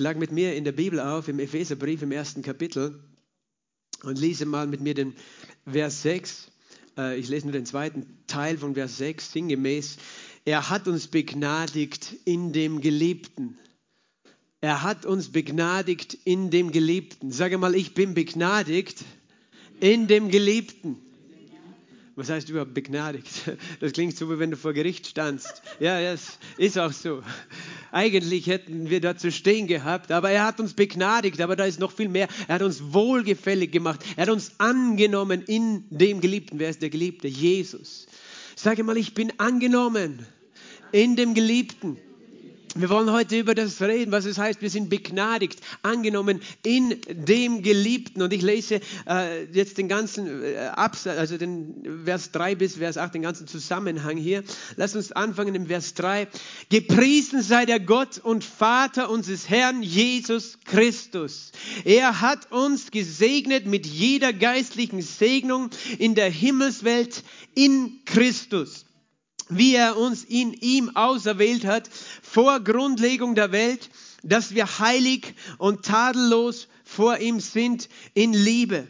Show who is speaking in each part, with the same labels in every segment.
Speaker 1: Schlag mit mir in der Bibel auf, im Epheserbrief im ersten Kapitel und lese mal mit mir den Vers 6. Äh, ich lese nur den zweiten Teil von Vers 6, sinngemäß. Er hat uns begnadigt in dem Geliebten. Er hat uns begnadigt in dem Geliebten. Sage mal, ich bin begnadigt in dem Geliebten. Was heißt überhaupt begnadigt? Das klingt so, wie wenn du vor Gericht standst. Ja, es ist auch so. Eigentlich hätten wir da zu stehen gehabt, aber er hat uns begnadigt, aber da ist noch viel mehr. Er hat uns wohlgefällig gemacht. Er hat uns angenommen in dem Geliebten. Wer ist der Geliebte? Jesus. Sage mal, ich bin angenommen in dem Geliebten. Wir wollen heute über das reden, was es heißt, wir sind begnadigt, angenommen in dem Geliebten. Und ich lese äh, jetzt den ganzen äh, Absatz, also den Vers 3 bis Vers 8, den ganzen Zusammenhang hier. Lass uns anfangen im Vers 3. Gepriesen sei der Gott und Vater unseres Herrn Jesus Christus. Er hat uns gesegnet mit jeder geistlichen Segnung in der Himmelswelt in Christus wie er uns in ihm auserwählt hat vor Grundlegung der Welt, dass wir heilig und tadellos vor ihm sind in Liebe.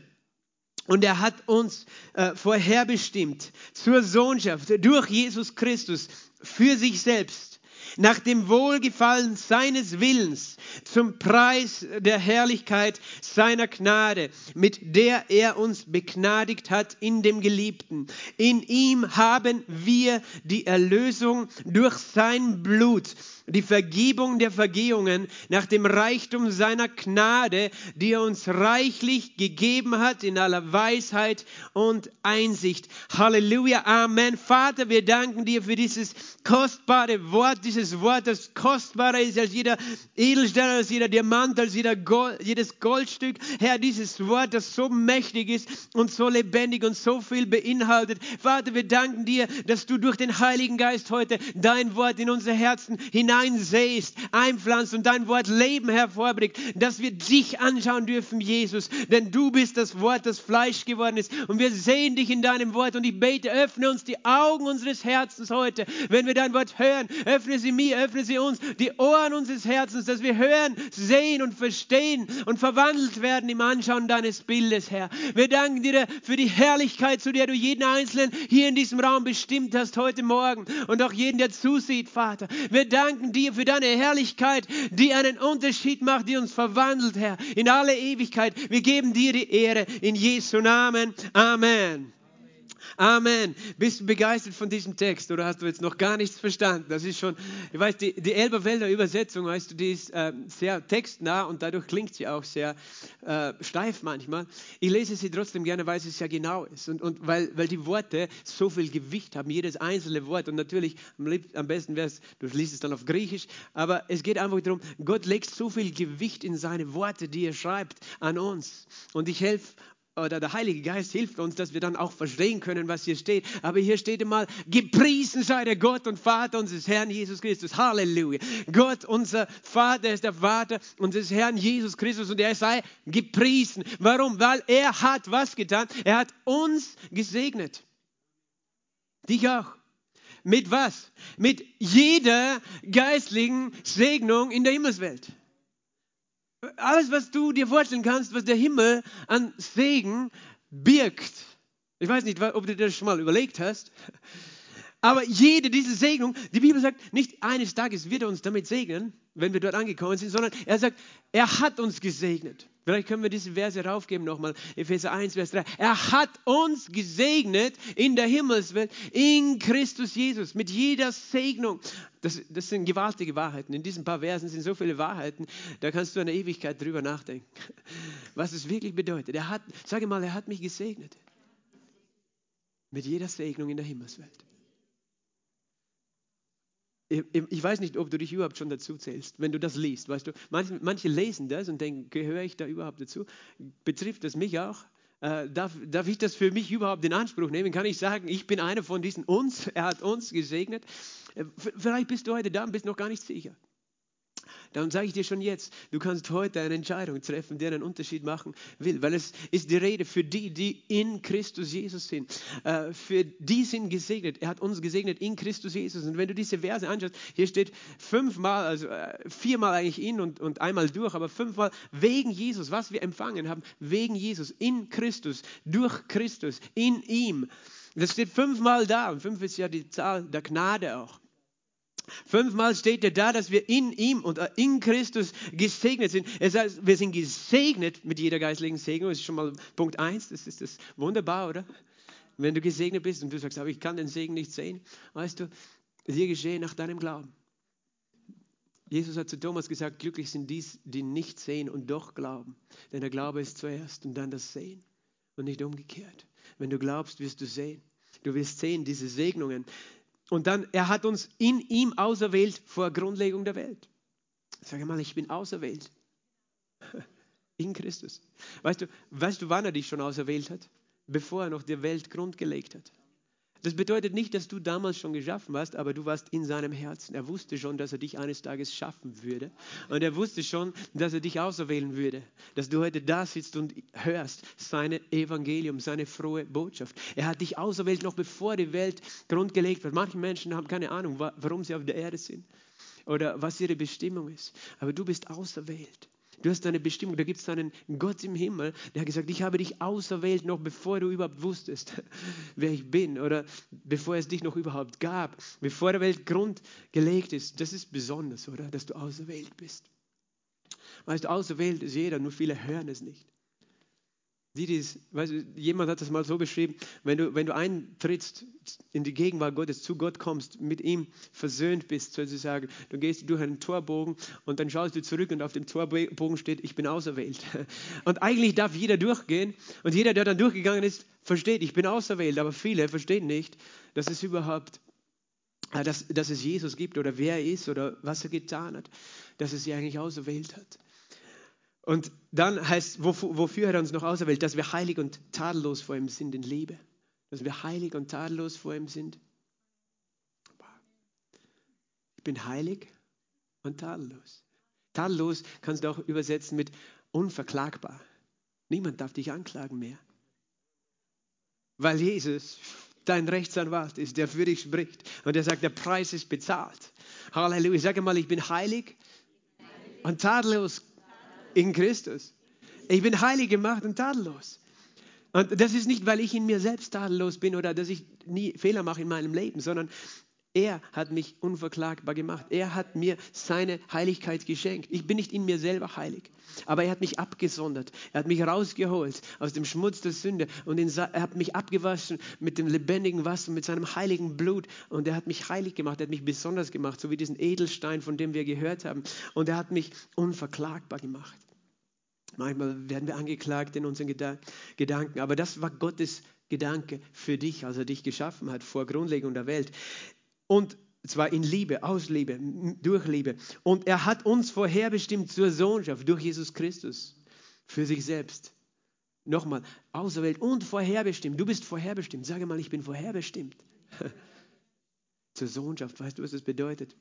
Speaker 1: Und er hat uns äh, vorherbestimmt zur Sohnschaft durch Jesus Christus für sich selbst, nach dem Wohlgefallen seines Willens, zum Preis der Herrlichkeit seiner Gnade, mit der er uns begnadigt hat in dem Geliebten. In ihm haben wir die Erlösung durch sein Blut die Vergebung der Vergehungen nach dem Reichtum seiner Gnade, die er uns reichlich gegeben hat in aller Weisheit und Einsicht. Halleluja, Amen. Vater, wir danken dir für dieses kostbare Wort, dieses Wort, das kostbarer ist als jeder Edelstein, als jeder Diamant, als jeder Gold, jedes Goldstück. Herr, dieses Wort, das so mächtig ist und so lebendig und so viel beinhaltet. Vater, wir danken dir, dass du durch den Heiligen Geist heute dein Wort in unser Herzen hinein hineinsäst, einpflanzt und dein Wort Leben hervorbringt, dass wir dich anschauen dürfen, Jesus. Denn du bist das Wort, das Fleisch geworden ist. Und wir sehen dich in deinem Wort. Und ich bete, öffne uns die Augen unseres Herzens heute. Wenn wir dein Wort hören, öffne sie mir, öffne sie uns, die Ohren unseres Herzens, dass wir hören, sehen und verstehen und verwandelt werden im Anschauen deines Bildes, Herr. Wir danken dir für die Herrlichkeit, zu der du jeden Einzelnen hier in diesem Raum bestimmt hast heute Morgen und auch jeden, der zusieht, Vater. Wir danken dir für deine Herrlichkeit, die einen Unterschied macht, die uns verwandelt, Herr, in alle Ewigkeit. Wir geben dir die Ehre in Jesu Namen. Amen. Amen. Bist du begeistert von diesem Text oder hast du jetzt noch gar nichts verstanden? Das ist schon, ich weiß, die, die Elberfelder Übersetzung, weißt du, die ist äh, sehr textnah und dadurch klingt sie auch sehr äh, steif manchmal. Ich lese sie trotzdem gerne, weil sie sehr genau ist und, und weil, weil die Worte so viel Gewicht haben, jedes einzelne Wort. Und natürlich, am, lieb, am besten wäre es, du liest es dann auf Griechisch, aber es geht einfach darum, Gott legt so viel Gewicht in seine Worte, die er schreibt, an uns. Und ich helfe oder der Heilige Geist hilft uns, dass wir dann auch verstehen können, was hier steht. Aber hier steht einmal, gepriesen sei der Gott und Vater unseres Herrn Jesus Christus. Halleluja. Gott, unser Vater, ist der Vater unseres Herrn Jesus Christus und er sei gepriesen. Warum? Weil er hat was getan? Er hat uns gesegnet. Dich auch. Mit was? Mit jeder geistlichen Segnung in der Himmelswelt alles, was du dir vorstellen kannst, was der Himmel an Segen birgt. Ich weiß nicht, ob du das schon mal überlegt hast. Aber jede dieser Segnung, die Bibel sagt, nicht eines Tages wird er uns damit segnen, wenn wir dort angekommen sind, sondern er sagt, er hat uns gesegnet. Vielleicht können wir diese Verse raufgeben nochmal. Epheser 1, Vers 3. Er hat uns gesegnet in der Himmelswelt, in Christus Jesus, mit jeder Segnung. Das, das sind gewaltige Wahrheiten. In diesen paar Versen sind so viele Wahrheiten, da kannst du eine Ewigkeit drüber nachdenken. Was es wirklich bedeutet. Er hat, sage mal, er hat mich gesegnet. Mit jeder Segnung in der Himmelswelt ich weiß nicht, ob du dich überhaupt schon dazu zählst, wenn du das liest, weißt du. Manche, manche lesen das und denken, gehöre ich da überhaupt dazu? Betrifft das mich auch? Äh, darf, darf ich das für mich überhaupt in Anspruch nehmen? Kann ich sagen, ich bin einer von diesen uns, er hat uns gesegnet? Äh, vielleicht bist du heute da und bist noch gar nicht sicher. Darum sage ich dir schon jetzt, du kannst heute eine Entscheidung treffen, die einen Unterschied machen will, weil es ist die Rede für die, die in Christus Jesus sind. Äh, für die sind gesegnet. Er hat uns gesegnet in Christus Jesus. Und wenn du diese Verse anschaust, hier steht fünfmal, also äh, viermal eigentlich in und, und einmal durch, aber fünfmal wegen Jesus, was wir empfangen haben, wegen Jesus, in Christus, durch Christus, in ihm. Das steht fünfmal da und fünf ist ja die Zahl der Gnade auch. Fünfmal steht ja da, dass wir in ihm und in Christus gesegnet sind. Es heißt, wir sind gesegnet mit jeder geistlichen Segnung. Das ist schon mal Punkt eins. Das ist das wunderbar, oder? Wenn du gesegnet bist und du sagst, aber ich kann den Segen nicht sehen, weißt du, dir geschehen nach deinem Glauben. Jesus hat zu Thomas gesagt, glücklich sind dies, die nicht sehen und doch glauben. Denn der Glaube ist zuerst und dann das Sehen und nicht umgekehrt. Wenn du glaubst, wirst du sehen. Du wirst sehen, diese Segnungen. Und dann, er hat uns in ihm auserwählt vor Grundlegung der Welt. Sag mal, ich bin auserwählt. In Christus. Weißt du, weißt du, wann er dich schon auserwählt hat? Bevor er noch der Welt Grund gelegt hat. Das bedeutet nicht, dass du damals schon geschaffen warst, aber du warst in seinem Herzen. Er wusste schon, dass er dich eines Tages schaffen würde. Und er wusste schon, dass er dich auserwählen würde. Dass du heute da sitzt und hörst sein Evangelium, seine frohe Botschaft. Er hat dich auserwählt, noch bevor die Welt grundgelegt wird. Manche Menschen haben keine Ahnung, warum sie auf der Erde sind oder was ihre Bestimmung ist. Aber du bist auserwählt. Du hast eine Bestimmung. Da gibt es einen Gott im Himmel, der hat gesagt, ich habe dich auserwählt, noch bevor du überhaupt wusstest, wer ich bin oder bevor es dich noch überhaupt gab, bevor der Welt Grund gelegt ist. Das ist besonders, oder? Dass du auserwählt bist. Weißt du, auserwählt ist jeder, nur viele hören es nicht. Die, die's, weißt du, jemand hat das mal so beschrieben, wenn du, wenn du eintrittst in die Gegenwart Gottes, zu Gott kommst, mit ihm versöhnt bist, sozusagen, du gehst durch einen Torbogen und dann schaust du zurück und auf dem Torbogen steht, ich bin auserwählt. Und eigentlich darf jeder durchgehen und jeder, der dann durchgegangen ist, versteht, ich bin auserwählt, aber viele verstehen nicht, dass es überhaupt, äh, dass, dass es Jesus gibt oder wer er ist oder was er getan hat, dass er sie eigentlich auserwählt hat. Und dann heißt, wofür hat er uns noch auserwählt? Dass wir heilig und tadellos vor ihm sind in Liebe. Dass wir heilig und tadellos vor ihm sind. Ich bin heilig und tadellos. Tadellos kannst du auch übersetzen mit unverklagbar. Niemand darf dich anklagen mehr. Weil Jesus dein Rechtsanwalt ist, der für dich spricht. Und der sagt, der Preis ist bezahlt. Halleluja. Sage mal, ich bin heilig und tadellos in Christus. Ich bin heilig gemacht und tadellos. Und das ist nicht, weil ich in mir selbst tadellos bin oder dass ich nie Fehler mache in meinem Leben, sondern er hat mich unverklagbar gemacht. Er hat mir seine Heiligkeit geschenkt. Ich bin nicht in mir selber heilig, aber er hat mich abgesondert. Er hat mich rausgeholt aus dem Schmutz der Sünde und er hat mich abgewaschen mit dem lebendigen Wasser, mit seinem heiligen Blut. Und er hat mich heilig gemacht, er hat mich besonders gemacht, so wie diesen Edelstein, von dem wir gehört haben. Und er hat mich unverklagbar gemacht. Manchmal werden wir angeklagt in unseren Gedanken, aber das war Gottes Gedanke für dich, als er dich geschaffen hat vor Grundlegung der Welt. Und zwar in Liebe, aus Liebe, durch Liebe. Und er hat uns vorherbestimmt zur Sohnschaft durch Jesus Christus für sich selbst. Nochmal, auserwählt und vorherbestimmt. Du bist vorherbestimmt. Sage mal, ich bin vorherbestimmt. zur Sohnschaft, weißt du, was das bedeutet?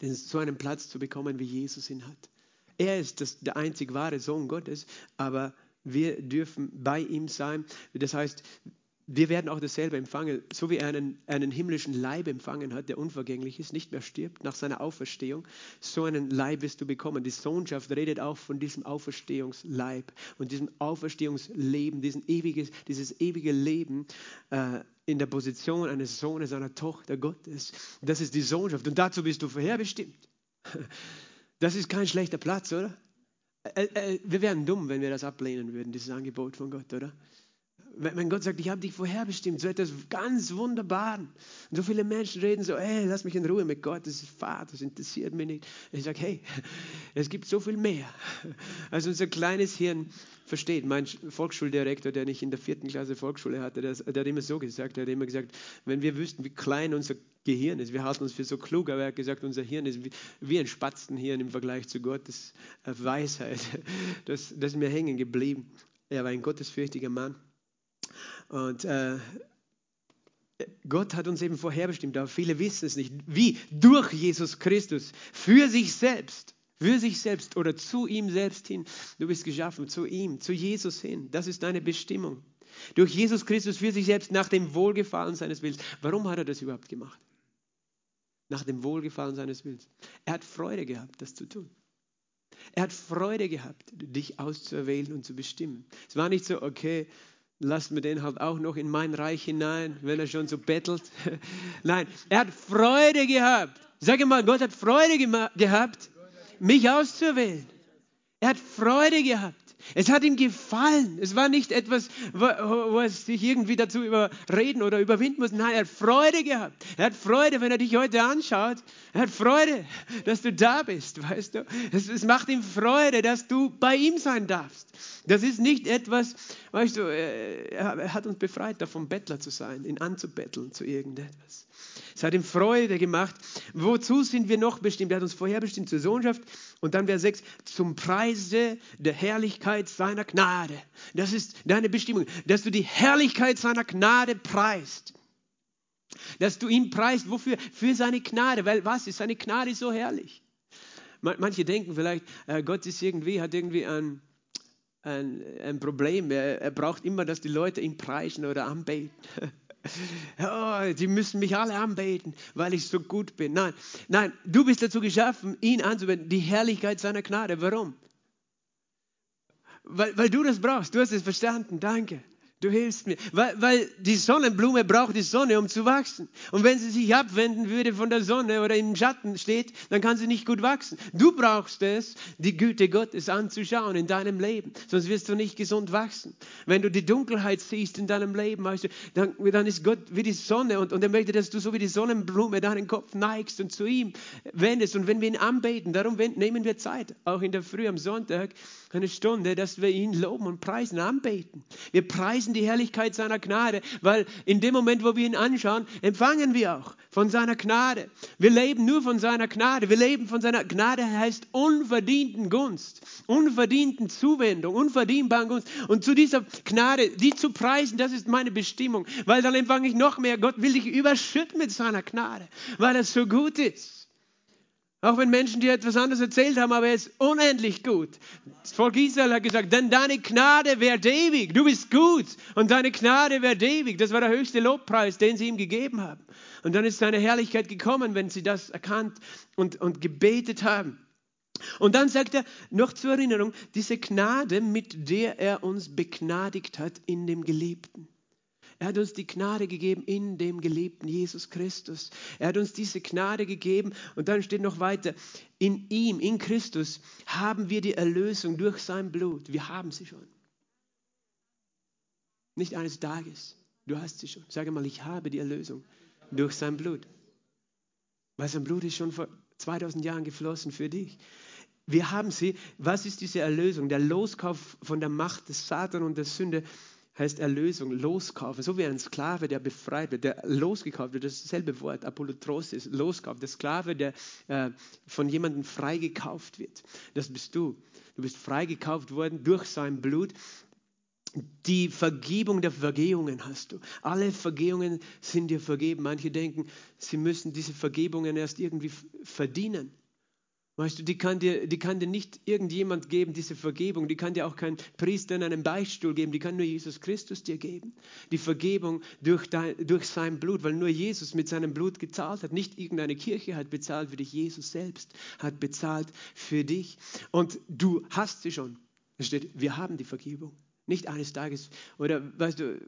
Speaker 1: Denn so einen Platz zu bekommen, wie Jesus ihn hat. Er ist das, der einzig wahre Sohn Gottes, aber wir dürfen bei ihm sein. Das heißt, wir werden auch dasselbe empfangen, so wie er einen, einen himmlischen Leib empfangen hat, der unvergänglich ist, nicht mehr stirbt nach seiner Auferstehung. So einen Leib wirst du bekommen. Die Sohnschaft redet auch von diesem Auferstehungsleib und diesem Auferstehungsleben, diesen ewiges, dieses ewige Leben äh, in der Position eines Sohnes, einer Tochter Gottes. Das ist die Sohnschaft und dazu bist du vorherbestimmt. Das ist kein schlechter Platz, oder? Äh, äh, wir wären dumm, wenn wir das ablehnen würden, dieses Angebot von Gott, oder? Wenn Gott sagt, ich habe dich vorherbestimmt, so etwas ganz Wunderbaren. Und so viele Menschen reden so, hey, lass mich in Ruhe mit Gott, das ist Fahrt, das interessiert mich nicht. Ich sage, hey, es gibt so viel mehr, als unser kleines Hirn versteht. Mein Volksschuldirektor, der nicht in der vierten Klasse Volksschule hatte, der, hat immer so gesagt, der hat immer gesagt, wenn wir wüssten, wie klein unser Gehirn ist, wir halten uns für so klug, aber er hat gesagt, unser Hirn ist wie, wie ein Spatzenhirn im Vergleich zu Gottes Weisheit. Das, das ist mir hängen geblieben. Er war ein gottesfürchtiger Mann. Und äh, Gott hat uns eben vorherbestimmt, aber viele wissen es nicht. Wie? Durch Jesus Christus, für sich selbst, für sich selbst oder zu ihm selbst hin. Du bist geschaffen, zu ihm, zu Jesus hin. Das ist deine Bestimmung. Durch Jesus Christus für sich selbst nach dem Wohlgefallen seines Willens. Warum hat er das überhaupt gemacht? Nach dem Wohlgefallen seines Willens. Er hat Freude gehabt, das zu tun. Er hat Freude gehabt, dich auszuerwählen und zu bestimmen. Es war nicht so, okay, lass mir den halt auch noch in mein Reich hinein, wenn er schon so bettelt. Nein, er hat Freude gehabt. Sag mal, Gott hat Freude gehabt, mich auszuwählen. Er hat Freude gehabt. Es hat ihm gefallen. Es war nicht etwas, wo, wo er sich irgendwie dazu überreden oder überwinden muss. Nein, er hat Freude gehabt. Er hat Freude, wenn er dich heute anschaut. Er hat Freude, dass du da bist, weißt du. Es, es macht ihm Freude, dass du bei ihm sein darfst. Das ist nicht etwas, weißt du, er hat uns befreit davon, Bettler zu sein, ihn anzubetteln zu irgendetwas. Es hat ihm Freude gemacht. Wozu sind wir noch bestimmt? Er hat uns vorher bestimmt zur Sohnschaft. Und dann Vers 6, zum Preise der Herrlichkeit seiner Gnade. Das ist deine Bestimmung, dass du die Herrlichkeit seiner Gnade preist. Dass du ihn preist. Wofür? Für seine Gnade. Weil was ist? Seine Gnade so herrlich. Manche denken vielleicht, äh, Gott ist irgendwie, hat irgendwie ein, ein, ein Problem. Er, er braucht immer, dass die Leute ihn preisen oder anbeten. oh, die müssen mich alle anbeten, weil ich so gut bin. Nein, nein, du bist dazu geschaffen, ihn anzubeten, die Herrlichkeit seiner Gnade. Warum? Weil, weil du das brauchst. Du hast es verstanden. Danke. Du hilfst mir. Weil, weil die Sonnenblume braucht die Sonne, um zu wachsen. Und wenn sie sich abwenden würde von der Sonne oder im Schatten steht, dann kann sie nicht gut wachsen. Du brauchst es, die Güte Gottes anzuschauen in deinem Leben. Sonst wirst du nicht gesund wachsen. Wenn du die Dunkelheit siehst in deinem Leben, weißt du, dann, dann ist Gott wie die Sonne und, und er möchte, dass du so wie die Sonnenblume deinen Kopf neigst und zu ihm wendest. Und wenn wir ihn anbeten, darum nehmen wir Zeit, auch in der Früh am Sonntag, eine Stunde, dass wir ihn loben und preisen, anbeten. Wir preisen die Herrlichkeit seiner Gnade, weil in dem Moment, wo wir ihn anschauen, empfangen wir auch von seiner Gnade. Wir leben nur von seiner Gnade. Wir leben von seiner Gnade, heißt unverdienten Gunst, unverdienten Zuwendung, unverdienbaren Gunst. Und zu dieser Gnade, die zu preisen, das ist meine Bestimmung, weil dann empfange ich noch mehr. Gott will dich überschütten mit seiner Gnade, weil er so gut ist. Auch wenn Menschen dir etwas anderes erzählt haben, aber er ist unendlich gut. Das Volk Israel hat gesagt, denn deine Gnade wäre ewig. Du bist gut und deine Gnade wäre ewig. Das war der höchste Lobpreis, den sie ihm gegeben haben. Und dann ist seine Herrlichkeit gekommen, wenn sie das erkannt und, und gebetet haben. Und dann sagt er noch zur Erinnerung, diese Gnade, mit der er uns begnadigt hat in dem Geliebten. Er hat uns die Gnade gegeben in dem geliebten Jesus Christus. Er hat uns diese Gnade gegeben und dann steht noch weiter, in ihm, in Christus haben wir die Erlösung durch sein Blut. Wir haben sie schon. Nicht eines Tages. Du hast sie schon. Sage mal, ich habe die Erlösung durch sein Blut. Weil sein Blut ist schon vor 2000 Jahren geflossen für dich. Wir haben sie. Was ist diese Erlösung? Der Loskauf von der Macht des Satan und der Sünde heißt Erlösung, loskaufen, so wie ein Sklave, der befreit wird, der losgekauft wird, das ist dasselbe Wort, Apollotrosis, loskauft, der Sklave, der äh, von jemandem freigekauft wird. Das bist du. Du bist freigekauft worden durch sein Blut. Die Vergebung der Vergehungen hast du. Alle Vergehungen sind dir vergeben. Manche denken, sie müssen diese Vergebungen erst irgendwie verdienen. Weißt du, die kann, dir, die kann dir nicht irgendjemand geben, diese Vergebung. Die kann dir auch kein Priester in einem Beichtstuhl geben. Die kann nur Jesus Christus dir geben. Die Vergebung durch, dein, durch sein Blut, weil nur Jesus mit seinem Blut gezahlt hat. Nicht irgendeine Kirche hat bezahlt für dich. Jesus selbst hat bezahlt für dich. Und du hast sie schon. Es steht, wir haben die Vergebung. Nicht eines Tages. Oder weißt du,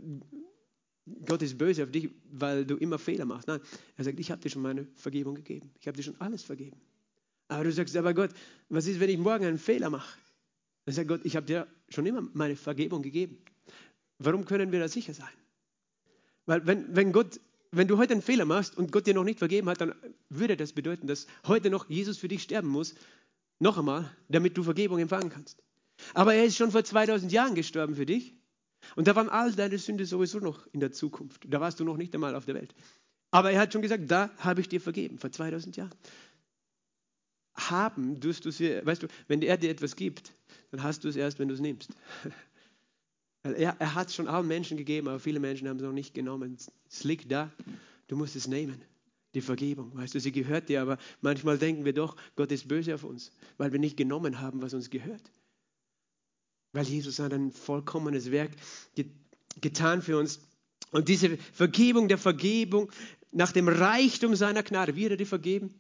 Speaker 1: Gott ist böse auf dich, weil du immer Fehler machst. Nein, er sagt, ich habe dir schon meine Vergebung gegeben. Ich habe dir schon alles vergeben. Aber du sagst, aber Gott, was ist, wenn ich morgen einen Fehler mache? Dann sagt Gott, ich habe dir schon immer meine Vergebung gegeben. Warum können wir da sicher sein? Weil wenn, wenn Gott, wenn du heute einen Fehler machst und Gott dir noch nicht vergeben hat, dann würde das bedeuten, dass heute noch Jesus für dich sterben muss, noch einmal, damit du Vergebung empfangen kannst. Aber er ist schon vor 2000 Jahren gestorben für dich. Und da waren all deine Sünde sowieso noch in der Zukunft. Da warst du noch nicht einmal auf der Welt. Aber er hat schon gesagt, da habe ich dir vergeben, vor 2000 Jahren haben, tust du sie, weißt du, wenn er dir etwas gibt, dann hast du es erst, wenn du es nimmst. Er, er hat es schon allen Menschen gegeben, aber viele Menschen haben es noch nicht genommen. Es liegt da, du musst es nehmen. Die Vergebung, weißt du, sie gehört dir, aber manchmal denken wir doch, Gott ist böse auf uns, weil wir nicht genommen haben, was uns gehört. Weil Jesus hat ein vollkommenes Werk getan für uns. Und diese Vergebung der Vergebung nach dem Reichtum seiner Gnade, wie hat er dir vergeben?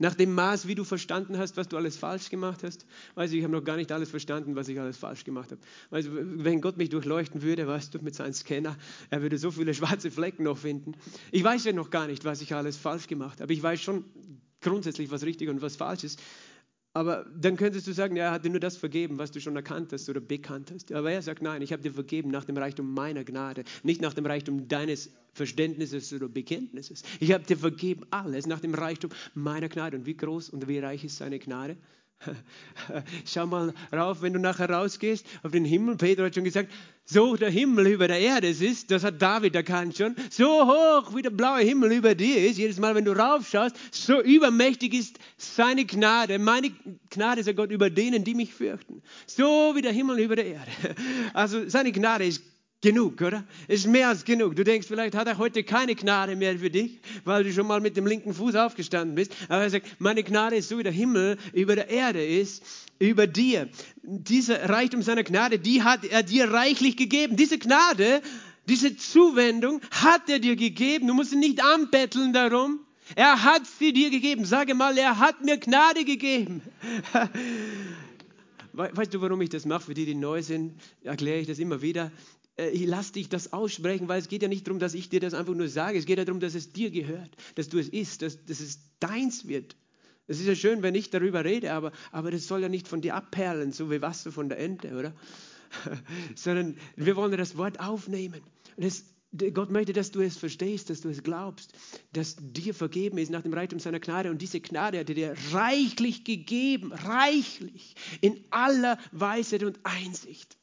Speaker 1: Nach dem Maß, wie du verstanden hast, was du alles falsch gemacht hast. Weißt du, ich habe noch gar nicht alles verstanden, was ich alles falsch gemacht habe. Weißt du, wenn Gott mich durchleuchten würde, weißt du, mit seinem Scanner, er würde so viele schwarze Flecken noch finden. Ich weiß ja noch gar nicht, was ich alles falsch gemacht habe. Ich weiß schon grundsätzlich, was richtig und was falsch ist. Aber dann könntest du sagen, ja, er hat dir nur das vergeben, was du schon erkannt hast oder bekannt hast. Aber er sagt, nein, ich habe dir vergeben nach dem Reichtum meiner Gnade, nicht nach dem Reichtum deines Verständnisses oder Bekenntnisses. Ich habe dir vergeben alles nach dem Reichtum meiner Gnade. Und wie groß und wie reich ist seine Gnade? Schau mal rauf, wenn du nachher rausgehst auf den Himmel. Peter hat schon gesagt, so der Himmel über der Erde ist, das hat David erkannt schon, so hoch wie der blaue Himmel über dir ist, jedes Mal, wenn du raufschaust, so übermächtig ist seine Gnade. Meine Gnade ist Gott über denen, die mich fürchten. So wie der Himmel über der Erde. Also seine Gnade ist genug, oder? Ist mehr als genug. Du denkst, vielleicht hat er heute keine Gnade mehr für dich, weil du schon mal mit dem linken Fuß aufgestanden bist. Aber er sagt, meine Gnade ist so wie der Himmel über der Erde ist, über dir. Dieser Reichtum seiner Gnade, die hat er dir reichlich gegeben. Diese Gnade, diese Zuwendung hat er dir gegeben. Du musst ihn nicht anbetteln darum. Er hat sie dir gegeben. Sage mal, er hat mir Gnade gegeben. Weißt du, warum ich das mache? Für die, die neu sind, erkläre ich das immer wieder. Äh, ich lass dich das aussprechen, weil es geht ja nicht darum, dass ich dir das einfach nur sage. Es geht ja darum, dass es dir gehört, dass du es isst, dass, dass es deins wird. Es ist ja schön, wenn ich darüber rede, aber, aber das soll ja nicht von dir abperlen, so wie Wasser von der Ente, oder? Sondern wir wollen das Wort aufnehmen. Das, Gott möchte, dass du es verstehst, dass du es glaubst, dass dir vergeben ist nach dem Reichtum seiner Gnade. Und diese Gnade hat er dir reichlich gegeben, reichlich, in aller Weisheit und Einsicht.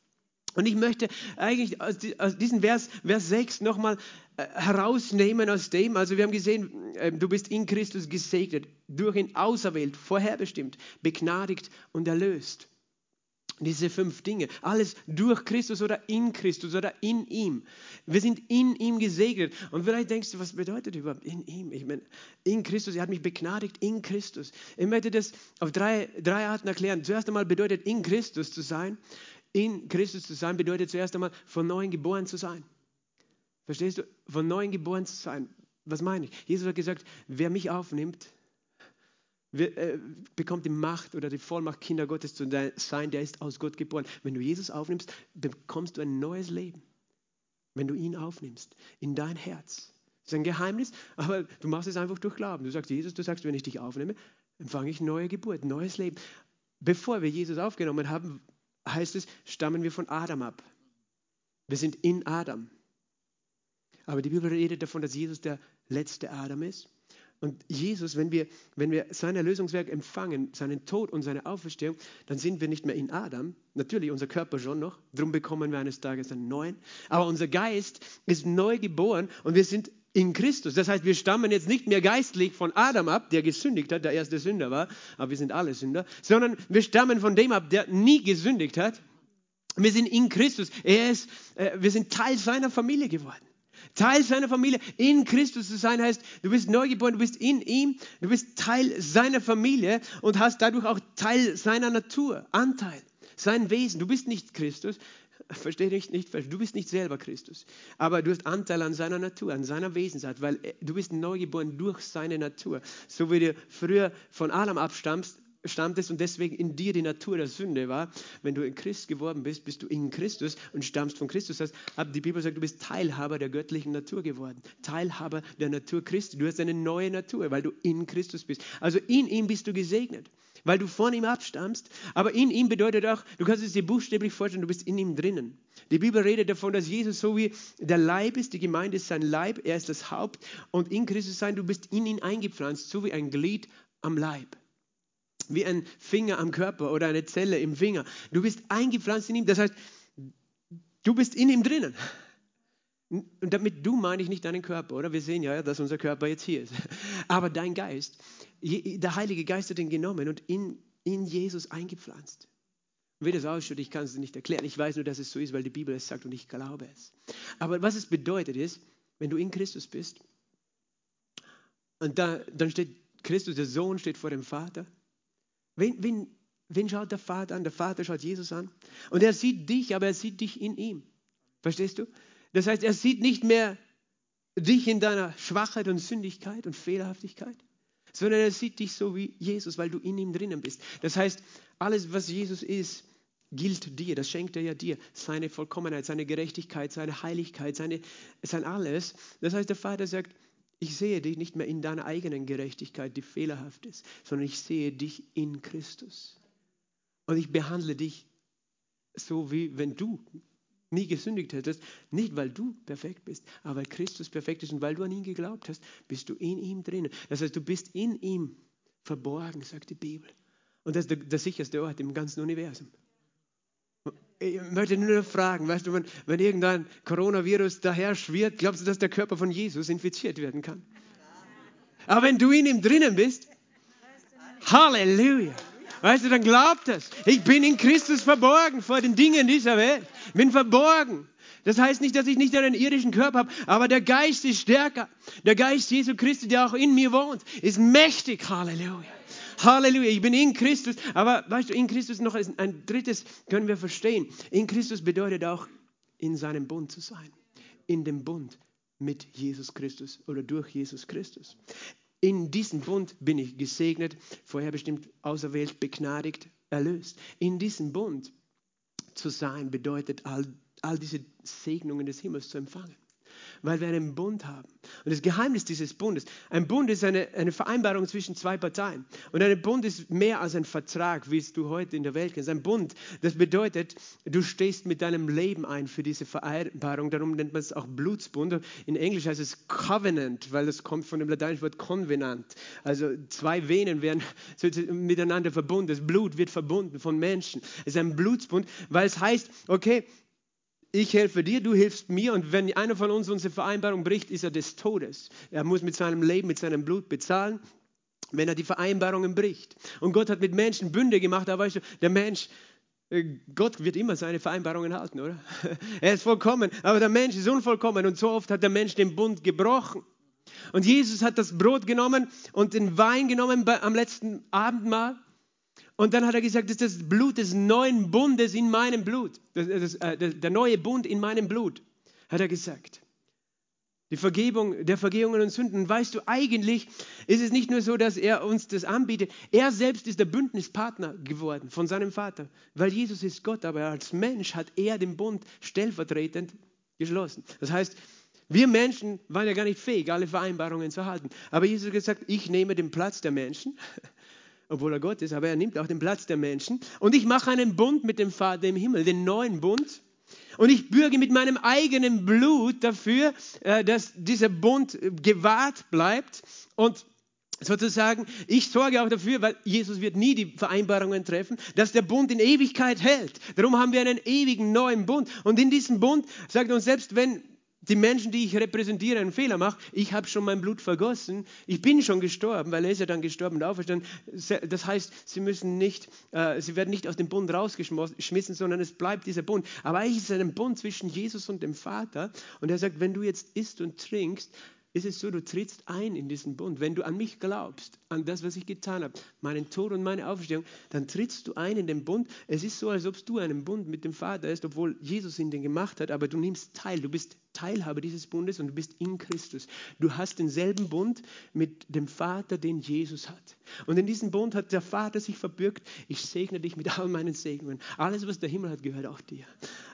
Speaker 1: Und ich möchte eigentlich aus diesem Vers, Vers 6 nochmal äh, herausnehmen aus dem, also wir haben gesehen, ähm, du bist in Christus gesegnet, durch ihn auserwählt, vorherbestimmt, begnadigt und erlöst. Diese fünf Dinge, alles durch Christus oder in Christus oder in ihm. Wir sind in ihm gesegnet. Und vielleicht denkst du, was bedeutet überhaupt in ihm? Ich meine, in Christus, er hat mich begnadigt in Christus. Ich möchte das auf drei, drei Arten erklären. Zuerst einmal bedeutet in Christus zu sein, in Christus zu sein bedeutet zuerst einmal von neuem geboren zu sein. Verstehst du? Von neuem geboren zu sein. Was meine ich? Jesus hat gesagt, wer mich aufnimmt, wer, äh, bekommt die Macht oder die Vollmacht, Kinder Gottes zu sein, der ist aus Gott geboren. Wenn du Jesus aufnimmst, bekommst du ein neues Leben. Wenn du ihn aufnimmst, in dein Herz. Das ist ein Geheimnis, aber du machst es einfach durch Glauben. Du sagst, Jesus, du sagst, wenn ich dich aufnehme, empfange ich neue Geburt, neues Leben. Bevor wir Jesus aufgenommen haben, heißt es, stammen wir von Adam ab. Wir sind in Adam. Aber die Bibel redet davon, dass Jesus der letzte Adam ist. Und Jesus, wenn wir, wenn wir sein Erlösungswerk empfangen, seinen Tod und seine Auferstehung, dann sind wir nicht mehr in Adam. Natürlich unser Körper schon noch. Darum bekommen wir eines Tages einen neuen. Aber unser Geist ist neu geboren und wir sind in Christus. Das heißt, wir stammen jetzt nicht mehr geistlich von Adam ab, der gesündigt hat, der erste Sünder war, aber wir sind alle Sünder, sondern wir stammen von dem ab, der nie gesündigt hat. Wir sind in Christus. Er ist, äh, wir sind Teil seiner Familie geworden. Teil seiner Familie. In Christus zu sein heißt, du bist neugeboren, du bist in ihm, du bist Teil seiner Familie und hast dadurch auch Teil seiner Natur, Anteil, sein Wesen. Du bist nicht Christus, verstehe dich nicht du bist nicht selber Christus, aber du hast Anteil an seiner Natur, an seiner Wesensart, weil du bist neugeboren durch seine Natur. So wie du früher von Adam abstammst, stammtest und deswegen in dir die Natur der Sünde war. Wenn du in Christ geworden bist, bist du in Christus und stammst von Christus. Das heißt, die Bibel sagt, du bist Teilhaber der göttlichen Natur geworden. Teilhaber der Natur Christi. Du hast eine neue Natur, weil du in Christus bist. Also in ihm bist du gesegnet weil du von ihm abstammst. Aber in ihm bedeutet auch, du kannst es dir buchstäblich vorstellen, du bist in ihm drinnen. Die Bibel redet davon, dass Jesus so wie der Leib ist, die Gemeinde ist sein Leib, er ist das Haupt und in Christus sein, du bist in ihn eingepflanzt, so wie ein Glied am Leib. Wie ein Finger am Körper oder eine Zelle im Finger. Du bist eingepflanzt in ihm, das heißt, du bist in ihm drinnen. Und damit du meine ich nicht deinen Körper, oder? Wir sehen ja, dass unser Körper jetzt hier ist. Aber dein Geist, der Heilige Geist hat ihn genommen und in, in Jesus eingepflanzt. Wie das ausschaut, ich kann es nicht erklären. Ich weiß nur, dass es so ist, weil die Bibel es sagt und ich glaube es. Aber was es bedeutet ist, wenn du in Christus bist und da, dann steht Christus, der Sohn steht vor dem Vater. Wen, wen, wen schaut der Vater an? Der Vater schaut Jesus an. Und er sieht dich, aber er sieht dich in ihm. Verstehst du? Das heißt, er sieht nicht mehr dich in deiner Schwachheit und Sündigkeit und Fehlerhaftigkeit, sondern er sieht dich so wie Jesus, weil du in ihm drinnen bist. Das heißt, alles, was Jesus ist, gilt dir, das schenkt er ja dir, seine Vollkommenheit, seine Gerechtigkeit, seine Heiligkeit, seine, sein alles. Das heißt, der Vater sagt, ich sehe dich nicht mehr in deiner eigenen Gerechtigkeit, die fehlerhaft ist, sondern ich sehe dich in Christus. Und ich behandle dich so, wie wenn du nie gesündigt hättest, nicht weil du perfekt bist, aber weil Christus perfekt ist und weil du an ihn geglaubt hast, bist du in ihm drin. Das heißt, du bist in ihm verborgen, sagt die Bibel. Und das ist der, der sicherste Ort im ganzen Universum. Ich möchte nur fragen, weißt du, wenn, wenn irgendein Coronavirus daher schwirrt, glaubst du, dass der Körper von Jesus infiziert werden kann? Aber wenn du in ihm drinnen bist, Halleluja. Weißt du, dann glaubt das. Ich bin in Christus verborgen vor den Dingen dieser Welt. Bin verborgen. Das heißt nicht, dass ich nicht einen irdischen Körper habe, aber der Geist ist stärker. Der Geist Jesu Christi, der auch in mir wohnt, ist mächtig. Halleluja. Halleluja, ich bin in Christus. Aber weißt du, in Christus noch ein drittes können wir verstehen. In Christus bedeutet auch, in seinem Bund zu sein. In dem Bund mit Jesus Christus oder durch Jesus Christus. In diesem Bund bin ich gesegnet, vorher bestimmt auserwählt, begnadigt, erlöst. In diesem Bund zu sein bedeutet, all, all diese Segnungen des Himmels zu empfangen weil wir einen Bund haben. Und das Geheimnis dieses Bundes, ein Bund ist eine, eine Vereinbarung zwischen zwei Parteien. Und ein Bund ist mehr als ein Vertrag, wie es du heute in der Welt kennst. Ein Bund, das bedeutet, du stehst mit deinem Leben ein für diese Vereinbarung. Darum nennt man es auch Blutsbund. In Englisch heißt es Covenant, weil das kommt von dem lateinischen Wort Convenant. Also zwei Venen werden miteinander verbunden. Das Blut wird verbunden von Menschen. Es ist ein Blutsbund, weil es heißt, okay, ich helfe dir, du hilfst mir und wenn einer von uns unsere Vereinbarung bricht, ist er des Todes. Er muss mit seinem Leben, mit seinem Blut bezahlen, wenn er die Vereinbarungen bricht. Und Gott hat mit Menschen Bünde gemacht, aber weißt du, der Mensch, äh, Gott wird immer seine Vereinbarungen halten, oder? Er ist vollkommen, aber der Mensch ist unvollkommen und so oft hat der Mensch den Bund gebrochen. Und Jesus hat das Brot genommen und den Wein genommen am letzten Abendmahl und dann hat er gesagt, das ist das Blut des neuen Bundes in meinem Blut. Das, das, äh, der neue Bund in meinem Blut, hat er gesagt. Die Vergebung der Vergehungen und Sünden. Weißt du, eigentlich ist es nicht nur so, dass er uns das anbietet. Er selbst ist der Bündnispartner geworden von seinem Vater. Weil Jesus ist Gott, aber als Mensch hat er den Bund stellvertretend geschlossen. Das heißt, wir Menschen waren ja gar nicht fähig, alle Vereinbarungen zu halten. Aber Jesus hat gesagt, ich nehme den Platz der Menschen obwohl er Gott ist, aber er nimmt auch den Platz der Menschen. Und ich mache einen Bund mit dem Vater im Himmel, den neuen Bund. Und ich bürge mit meinem eigenen Blut dafür, äh, dass dieser Bund gewahrt bleibt. Und sozusagen, ich sorge auch dafür, weil Jesus wird nie die Vereinbarungen treffen, dass der Bund in Ewigkeit hält. Darum haben wir einen ewigen neuen Bund. Und in diesem Bund sagt uns selbst, wenn die Menschen, die ich repräsentiere, einen Fehler machen. Ich habe schon mein Blut vergossen. Ich bin schon gestorben, weil er ist ja dann gestorben und auferstanden. Das heißt, sie müssen nicht, äh, sie werden nicht aus dem Bund rausgeschmissen, sondern es bleibt dieser Bund. Aber eigentlich ist es ein Bund zwischen Jesus und dem Vater. Und er sagt, wenn du jetzt isst und trinkst, ist es so, du trittst ein in diesen Bund. Wenn du an mich glaubst, an das, was ich getan habe, meinen Tod und meine Auferstehung, dann trittst du ein in den Bund. Es ist so, als ob du einen Bund mit dem Vater hast, obwohl Jesus ihn den gemacht hat, aber du nimmst teil, du bist Teilhabe dieses Bundes und du bist in Christus. Du hast denselben Bund mit dem Vater, den Jesus hat. Und in diesem Bund hat der Vater sich verbürgt, ich segne dich mit all meinen Segnungen. Alles, was der Himmel hat, gehört auch dir.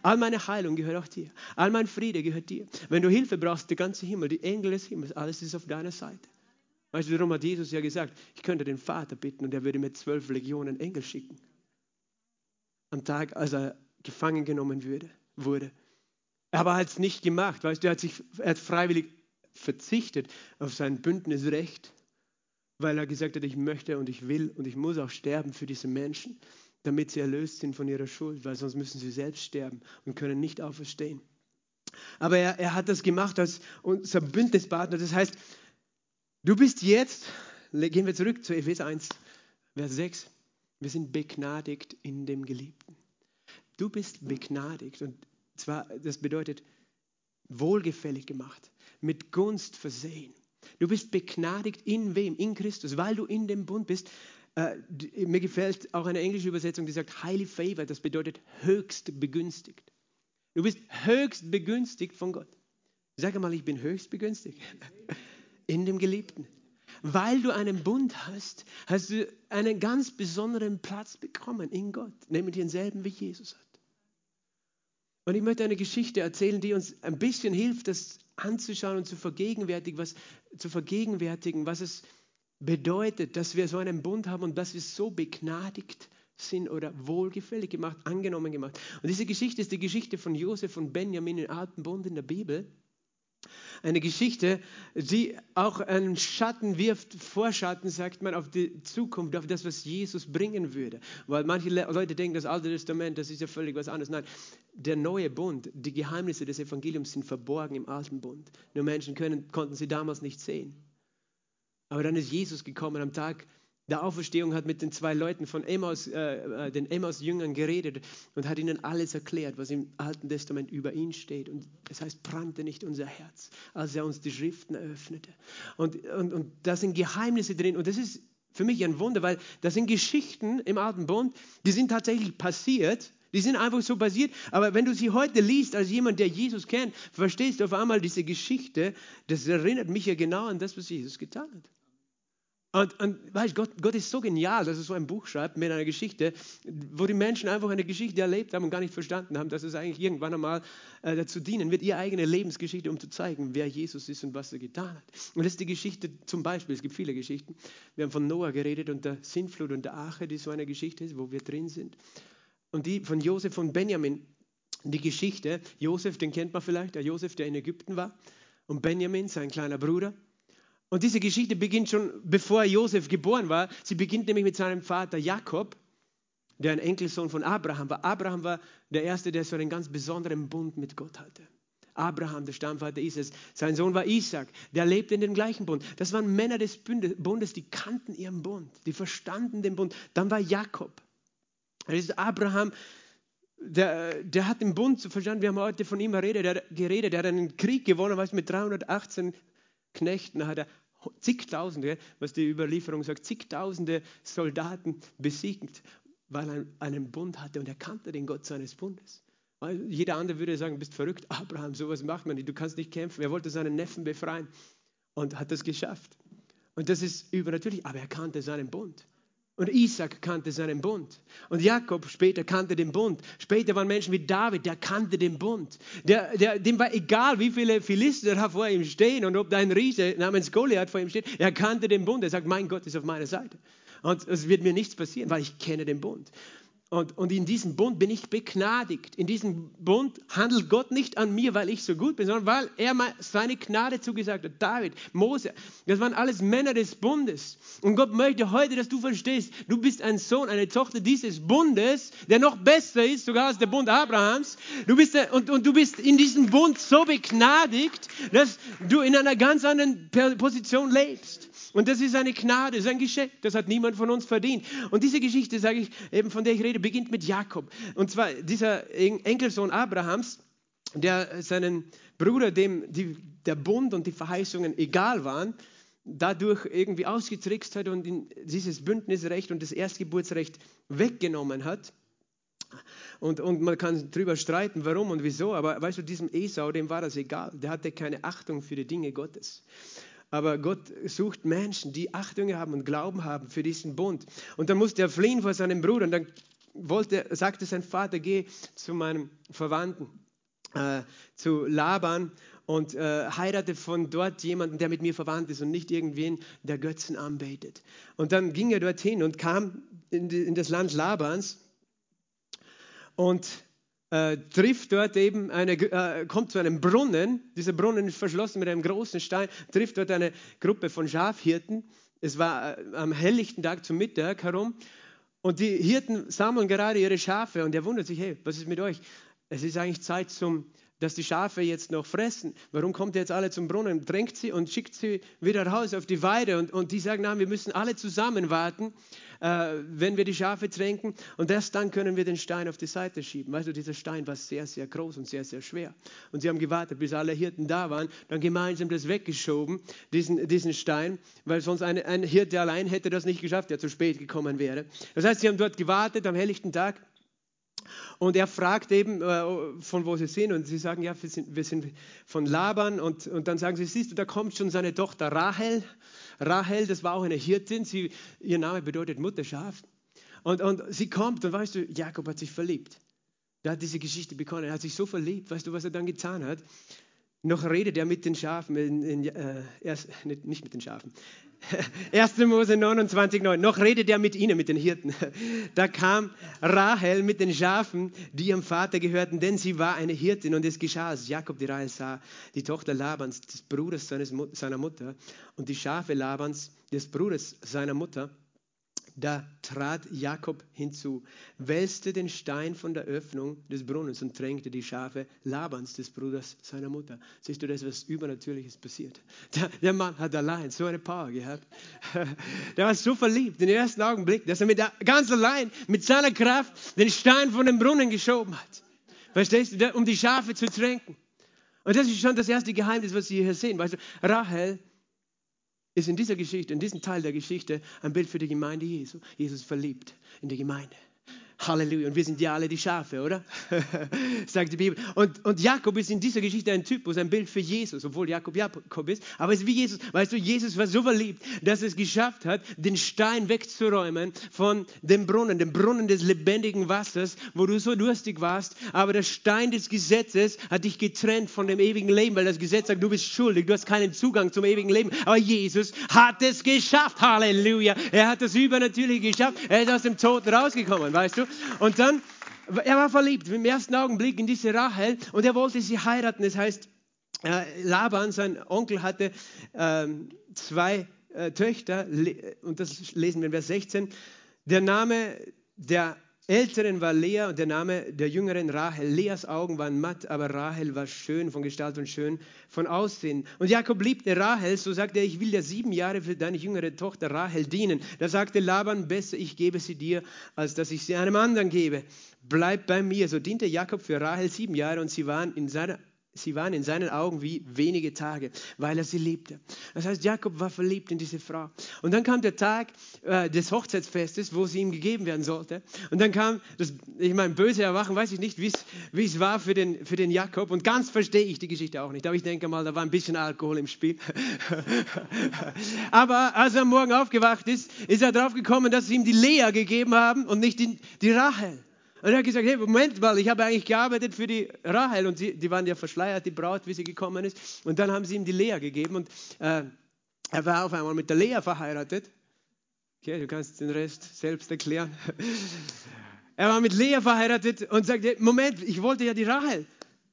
Speaker 1: All meine Heilung gehört auch dir. All mein Friede gehört dir. Wenn du Hilfe brauchst, der ganze Himmel, die Engel des Himmels, alles ist auf deiner Seite. Weißt du, darum hat Jesus ja gesagt, ich könnte den Vater bitten und er würde mir zwölf Legionen Engel schicken. Am Tag, als er gefangen genommen würde, wurde. Aber er hat es nicht gemacht, weißt du, er hat, sich, er hat freiwillig verzichtet auf sein Bündnisrecht, weil er gesagt hat, ich möchte und ich will und ich muss auch sterben für diese Menschen, damit sie erlöst sind von ihrer Schuld, weil sonst müssen sie selbst sterben und können nicht auferstehen. Aber er, er hat das gemacht als unser Bündnispartner. Das heißt, du bist jetzt, gehen wir zurück zu Epheser 1, Vers 6, wir sind begnadigt in dem Geliebten. du bist begnadigt. Und zwar, das bedeutet wohlgefällig gemacht, mit Gunst versehen. Du bist begnadigt in wem? In Christus, weil du in dem Bund bist. Äh, mir gefällt auch eine englische Übersetzung, die sagt highly favored, das bedeutet höchst begünstigt. Du bist höchst begünstigt von Gott. Sag mal, ich bin höchst begünstigt. In dem Geliebten. Weil du einen Bund hast, hast du einen ganz besonderen Platz bekommen in Gott, nämlich denselben wie Jesus hat. Und ich möchte eine Geschichte erzählen, die uns ein bisschen hilft, das anzuschauen und zu vergegenwärtigen, was, zu vergegenwärtigen, was es bedeutet, dass wir so einen Bund haben und dass wir so begnadigt sind oder wohlgefällig gemacht, angenommen gemacht. Und diese Geschichte ist die Geschichte von Josef und Benjamin im Alten Bund in der Bibel. Eine Geschichte, die auch einen Schatten wirft, Vorschatten, sagt man, auf die Zukunft, auf das, was Jesus bringen würde. Weil manche Leute denken, das Alte Testament, das ist ja völlig was anderes. Nein, der neue Bund, die Geheimnisse des Evangeliums sind verborgen im Alten Bund. Nur Menschen können, konnten sie damals nicht sehen. Aber dann ist Jesus gekommen am Tag der Auferstehung hat mit den zwei Leuten von Emmaus, äh, äh, den Emmaus-Jüngern geredet und hat ihnen alles erklärt, was im Alten Testament über ihn steht. Und das heißt, brannte nicht unser Herz, als er uns die Schriften eröffnete. Und, und, und da sind Geheimnisse drin. Und das ist für mich ein Wunder, weil das sind Geschichten im Alten Bund, die sind tatsächlich passiert. Die sind einfach so passiert. Aber wenn du sie heute liest, als jemand, der Jesus kennt, verstehst du auf einmal diese Geschichte. Das erinnert mich ja genau an das, was Jesus getan hat. Und, und weißt, Gott, Gott ist so genial, dass er so ein Buch schreibt mit einer Geschichte, wo die Menschen einfach eine Geschichte erlebt haben und gar nicht verstanden haben, dass es eigentlich irgendwann einmal äh, dazu dienen wird, ihre eigene Lebensgeschichte, um zu zeigen, wer Jesus ist und was er getan hat. Und das ist die Geschichte zum Beispiel, es gibt viele Geschichten. Wir haben von Noah geredet und der Sintflut und der Arche, die so eine Geschichte ist, wo wir drin sind. Und die von Josef und Benjamin, die Geschichte, Josef, den kennt man vielleicht, der Josef, der in Ägypten war, und Benjamin, sein kleiner Bruder. Und diese Geschichte beginnt schon bevor Josef geboren war. Sie beginnt nämlich mit seinem Vater Jakob, der ein Enkelsohn von Abraham war. Abraham war der Erste, der so einen ganz besonderen Bund mit Gott hatte. Abraham, der Stammvater Israels. Sein Sohn war Isaac, der lebte in dem gleichen Bund. Das waren Männer des Bundes, die kannten ihren Bund, die verstanden den Bund. Dann war Jakob. Das ist Abraham, der, der hat den Bund verstanden. Wir haben heute von ihm geredet. Der, geredet. der hat einen Krieg gewonnen, was mit 318 Knechten hat er zigtausende, was die Überlieferung sagt, zigtausende Soldaten besiegt, weil er einen Bund hatte und er kannte den Gott seines Bundes. Jeder andere würde sagen, bist verrückt, Abraham, sowas macht man nicht, du kannst nicht kämpfen. Er wollte seinen Neffen befreien und hat das geschafft. Und das ist übernatürlich, aber er kannte seinen Bund. Und Isaac kannte seinen Bund. Und Jakob später kannte den Bund. Später waren Menschen wie David, der kannte den Bund. Der, der, dem war egal, wie viele Philister da vor ihm stehen und ob da ein Riese namens Goliath vor ihm steht. Er kannte den Bund. Er sagt, mein Gott ist auf meiner Seite. Und es wird mir nichts passieren, weil ich kenne den Bund. Und, und in diesem Bund bin ich begnadigt. In diesem Bund handelt Gott nicht an mir, weil ich so gut bin, sondern weil er seine Gnade zugesagt hat. David, Mose, das waren alles Männer des Bundes. Und Gott möchte heute, dass du verstehst, du bist ein Sohn, eine Tochter dieses Bundes, der noch besser ist, sogar als der Bund Abrahams. Du bist, und, und du bist in diesem Bund so begnadigt, dass du in einer ganz anderen Position lebst. Und das ist eine Gnade, das ist ein Geschenk, das hat niemand von uns verdient. Und diese Geschichte, sage ich eben, von der ich rede, beginnt mit Jakob. Und zwar dieser Enkelsohn Abrahams, der seinen Bruder, dem die, der Bund und die Verheißungen egal waren, dadurch irgendwie ausgetrickst hat und dieses Bündnisrecht und das Erstgeburtsrecht weggenommen hat. Und, und man kann darüber streiten, warum und wieso, aber weißt du, diesem Esau, dem war das egal. Der hatte keine Achtung für die Dinge Gottes. Aber Gott sucht Menschen, die Achtung haben und Glauben haben für diesen Bund. Und dann musste er fliehen vor seinem Bruder. Und dann wollte, sagte sein Vater, geh zu meinem Verwandten, äh, zu Laban und äh, heirate von dort jemanden, der mit mir verwandt ist und nicht irgendwen, der Götzen anbetet. Und dann ging er dorthin und kam in, die, in das Land Labans und äh, trifft dort eben eine, äh, kommt zu einem Brunnen. Dieser Brunnen ist verschlossen mit einem großen Stein. Trifft dort eine Gruppe von Schafhirten. Es war äh, am helllichten Tag zum Mittag herum. Und die Hirten sammeln gerade ihre Schafe und er wundert sich, hey, was ist mit euch? Es ist eigentlich Zeit zum dass die Schafe jetzt noch fressen. Warum kommt ihr jetzt alle zum Brunnen? Drängt sie und schickt sie wieder raus auf die Weide. Und, und die sagen, na, wir müssen alle zusammen warten, äh, wenn wir die Schafe tränken. Und erst dann können wir den Stein auf die Seite schieben. Weißt du, dieser Stein war sehr, sehr groß und sehr, sehr schwer. Und sie haben gewartet, bis alle Hirten da waren, dann gemeinsam das weggeschoben, diesen, diesen Stein, weil sonst eine, ein Hirte allein hätte das nicht geschafft, der zu spät gekommen wäre. Das heißt, sie haben dort gewartet am helllichten Tag. Und er fragt eben, äh, von wo sie sind. Und sie sagen, ja, wir sind, wir sind von Laban. Und, und dann sagen sie, siehst du, da kommt schon seine Tochter Rahel. Rahel, das war auch eine Hirtin. Sie, ihr Name bedeutet Mutterschaf. Und, und sie kommt und weißt du, Jakob hat sich verliebt. Da hat diese Geschichte begonnen. Er hat sich so verliebt. Weißt du, was er dann getan hat? Noch redet er mit den Schafen, in, in, äh, erst, nicht, mit den Schafen, 1. Mose 29, 9. Noch redet er mit ihnen, mit den Hirten. Da kam Rahel mit den Schafen, die ihrem Vater gehörten, denn sie war eine Hirtin. Und es geschah, als Jakob die Rahel sah, die Tochter Labans, des Bruders seines, seiner Mutter, und die Schafe Labans, des Bruders seiner Mutter, da trat Jakob hinzu, wälzte den Stein von der Öffnung des Brunnens und tränkte die Schafe Labans, des Bruders seiner Mutter. Siehst du, da ist was Übernatürliches passiert. Der, der, Mann hat allein so eine Power gehabt. Der war so verliebt in den ersten Augenblick, dass er mit der, ganz allein mit seiner Kraft den Stein von dem Brunnen geschoben hat. Verstehst du, um die Schafe zu tränken. Und das ist schon das erste Geheimnis, was Sie hier sehen. Weißt du, Rahel ist in dieser Geschichte, in diesem Teil der Geschichte ein Bild für die Gemeinde Jesu. Jesus verliebt in die Gemeinde. Halleluja. Und wir sind ja alle die Schafe, oder? Sagt die Bibel. Und, und Jakob ist in dieser Geschichte ein Typus, ein Bild für Jesus, obwohl Jakob Jakob ist. Aber es ist wie Jesus. Weißt du, Jesus war so verliebt, dass er es geschafft hat, den Stein wegzuräumen von dem Brunnen, dem Brunnen des lebendigen Wassers, wo du so durstig warst. Aber der Stein des Gesetzes hat dich getrennt von dem ewigen Leben, weil das Gesetz sagt, du bist schuldig, du hast keinen Zugang zum ewigen Leben. Aber Jesus hat es geschafft. Halleluja. Er hat das Übernatürliche geschafft. Er ist aus dem Tod rausgekommen, weißt du? Und dann, er war verliebt im ersten Augenblick in diese Rahel und er wollte sie heiraten. Das heißt, äh, Laban, sein Onkel, hatte ähm, zwei äh, Töchter und das lesen wir in Vers 16. Der Name der Älteren war Lea und der Name der Jüngeren Rahel. Leas Augen waren matt, aber Rahel war schön von Gestalt und schön von Aussehen. Und Jakob liebte Rahel, so sagte er, ich will dir sieben Jahre für deine jüngere Tochter Rahel dienen. Da sagte Laban, besser ich gebe sie dir, als dass ich sie einem anderen gebe. Bleib bei mir. So diente Jakob für Rahel sieben Jahre und sie waren in seiner sie waren in seinen Augen wie wenige Tage, weil er sie liebte. Das heißt, Jakob war verliebt in diese Frau. Und dann kam der Tag äh, des Hochzeitsfestes, wo sie ihm gegeben werden sollte. Und dann kam das, ich meine, böse Erwachen, weiß ich nicht, wie es war für den, für den Jakob. Und ganz verstehe ich die Geschichte auch nicht. Aber ich denke mal, da war ein bisschen Alkohol im Spiel. Aber als er am Morgen aufgewacht ist, ist er drauf gekommen, dass sie ihm die Lea gegeben haben und nicht die, die Rahel. Und er hat gesagt, hey, Moment mal, ich habe eigentlich gearbeitet für die Rahel und sie, die waren ja verschleiert, die Braut, wie sie gekommen ist. Und dann haben sie ihm die Lea gegeben und äh, er war auf einmal mit der Lea verheiratet. Okay, du kannst den Rest selbst erklären. er war mit Lea verheiratet und sagte, Moment, ich wollte ja die Rahel.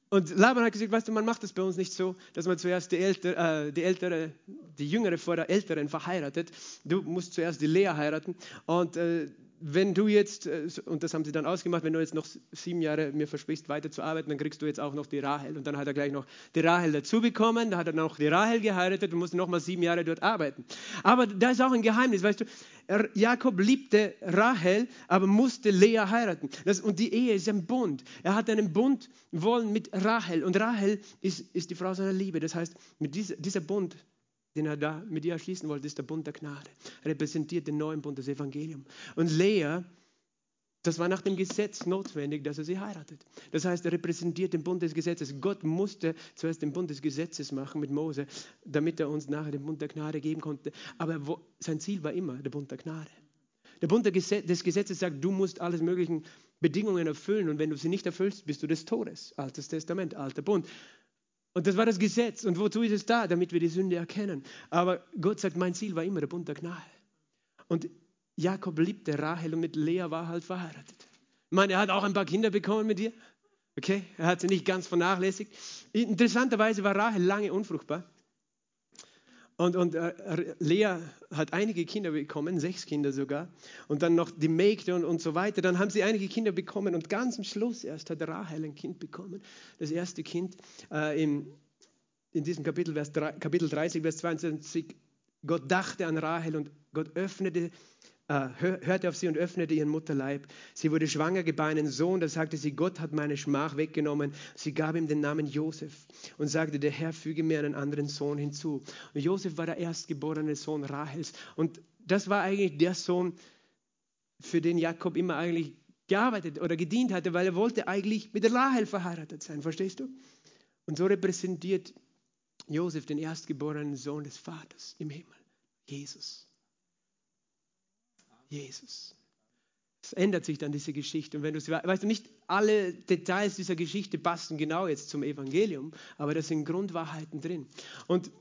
Speaker 1: Und Laban hat gesagt, weißt du, man macht das bei uns nicht so, dass man zuerst die, Ältere, äh, die, Ältere, die Jüngere vor der Älteren verheiratet. Du musst zuerst die Lea heiraten. Und äh, wenn du jetzt, äh, und das haben sie dann ausgemacht, wenn du jetzt noch sieben Jahre mir versprichst, weiterzuarbeiten, dann kriegst du jetzt auch noch die Rahel. Und dann hat er gleich noch die Rahel dazu bekommen, dann hat er noch die Rahel geheiratet und musste noch mal sieben Jahre dort arbeiten. Aber da ist auch ein Geheimnis, weißt du, Jakob liebte Rahel, aber musste Lea heiraten. Das, und die Ehe ist ein Bund. Er hat einen Bund wollen mit Rahel. Und Rahel ist, ist die Frau seiner Liebe. Das heißt, mit dieser, dieser Bund den er da mit ihr schließen wollte, ist der Bund der Gnade. Repräsentiert den neuen Bund, das Evangelium. Und Lea, das war nach dem Gesetz notwendig, dass er sie heiratet. Das heißt, er repräsentiert den Bund des Gesetzes. Gott musste zuerst den Bund des Gesetzes machen mit Mose, damit er uns nachher den Bund der Gnade geben konnte. Aber wo, sein Ziel war immer der Bund der Gnade. Der Bund des Gesetzes sagt, du musst alles möglichen Bedingungen erfüllen und wenn du sie nicht erfüllst, bist du des Todes. Altes Testament, alter Bund. Und das war das Gesetz. Und wozu ist es da? Damit wir die Sünde erkennen. Aber Gott sagt, mein Ziel war immer der Bund der Gnade. Und Jakob liebte Rahel und mit Lea war halt verheiratet. Ich meine, er hat auch ein paar Kinder bekommen mit ihr. Okay, er hat sie nicht ganz vernachlässigt. Interessanterweise war Rahel lange unfruchtbar. Und, und äh, Lea hat einige Kinder bekommen, sechs Kinder sogar. Und dann noch die Mägde und, und so weiter. Dann haben sie einige Kinder bekommen. Und ganz am Schluss erst hat Rahel ein Kind bekommen. Das erste Kind äh, in, in diesem Kapitel, Vers 3, Kapitel 30, Vers 22. Gott dachte an Rahel und Gott öffnete hörte auf sie und öffnete ihren Mutterleib. Sie wurde schwanger, gebar einen Sohn. Da sagte sie, Gott hat meine Schmach weggenommen. Sie gab ihm den Namen Josef und sagte, der Herr füge mir einen anderen Sohn hinzu. Und Josef war der erstgeborene Sohn Rahels. Und das war eigentlich der Sohn, für den Jakob immer eigentlich gearbeitet oder gedient hatte, weil er wollte eigentlich mit Rahel verheiratet sein. Verstehst du? Und so repräsentiert Josef den erstgeborenen Sohn des Vaters im Himmel, Jesus. Jesus. Es ändert sich dann diese Geschichte. Und wenn du weißt du, nicht alle Details dieser Geschichte passen genau jetzt zum Evangelium, aber da sind Grundwahrheiten drin. Und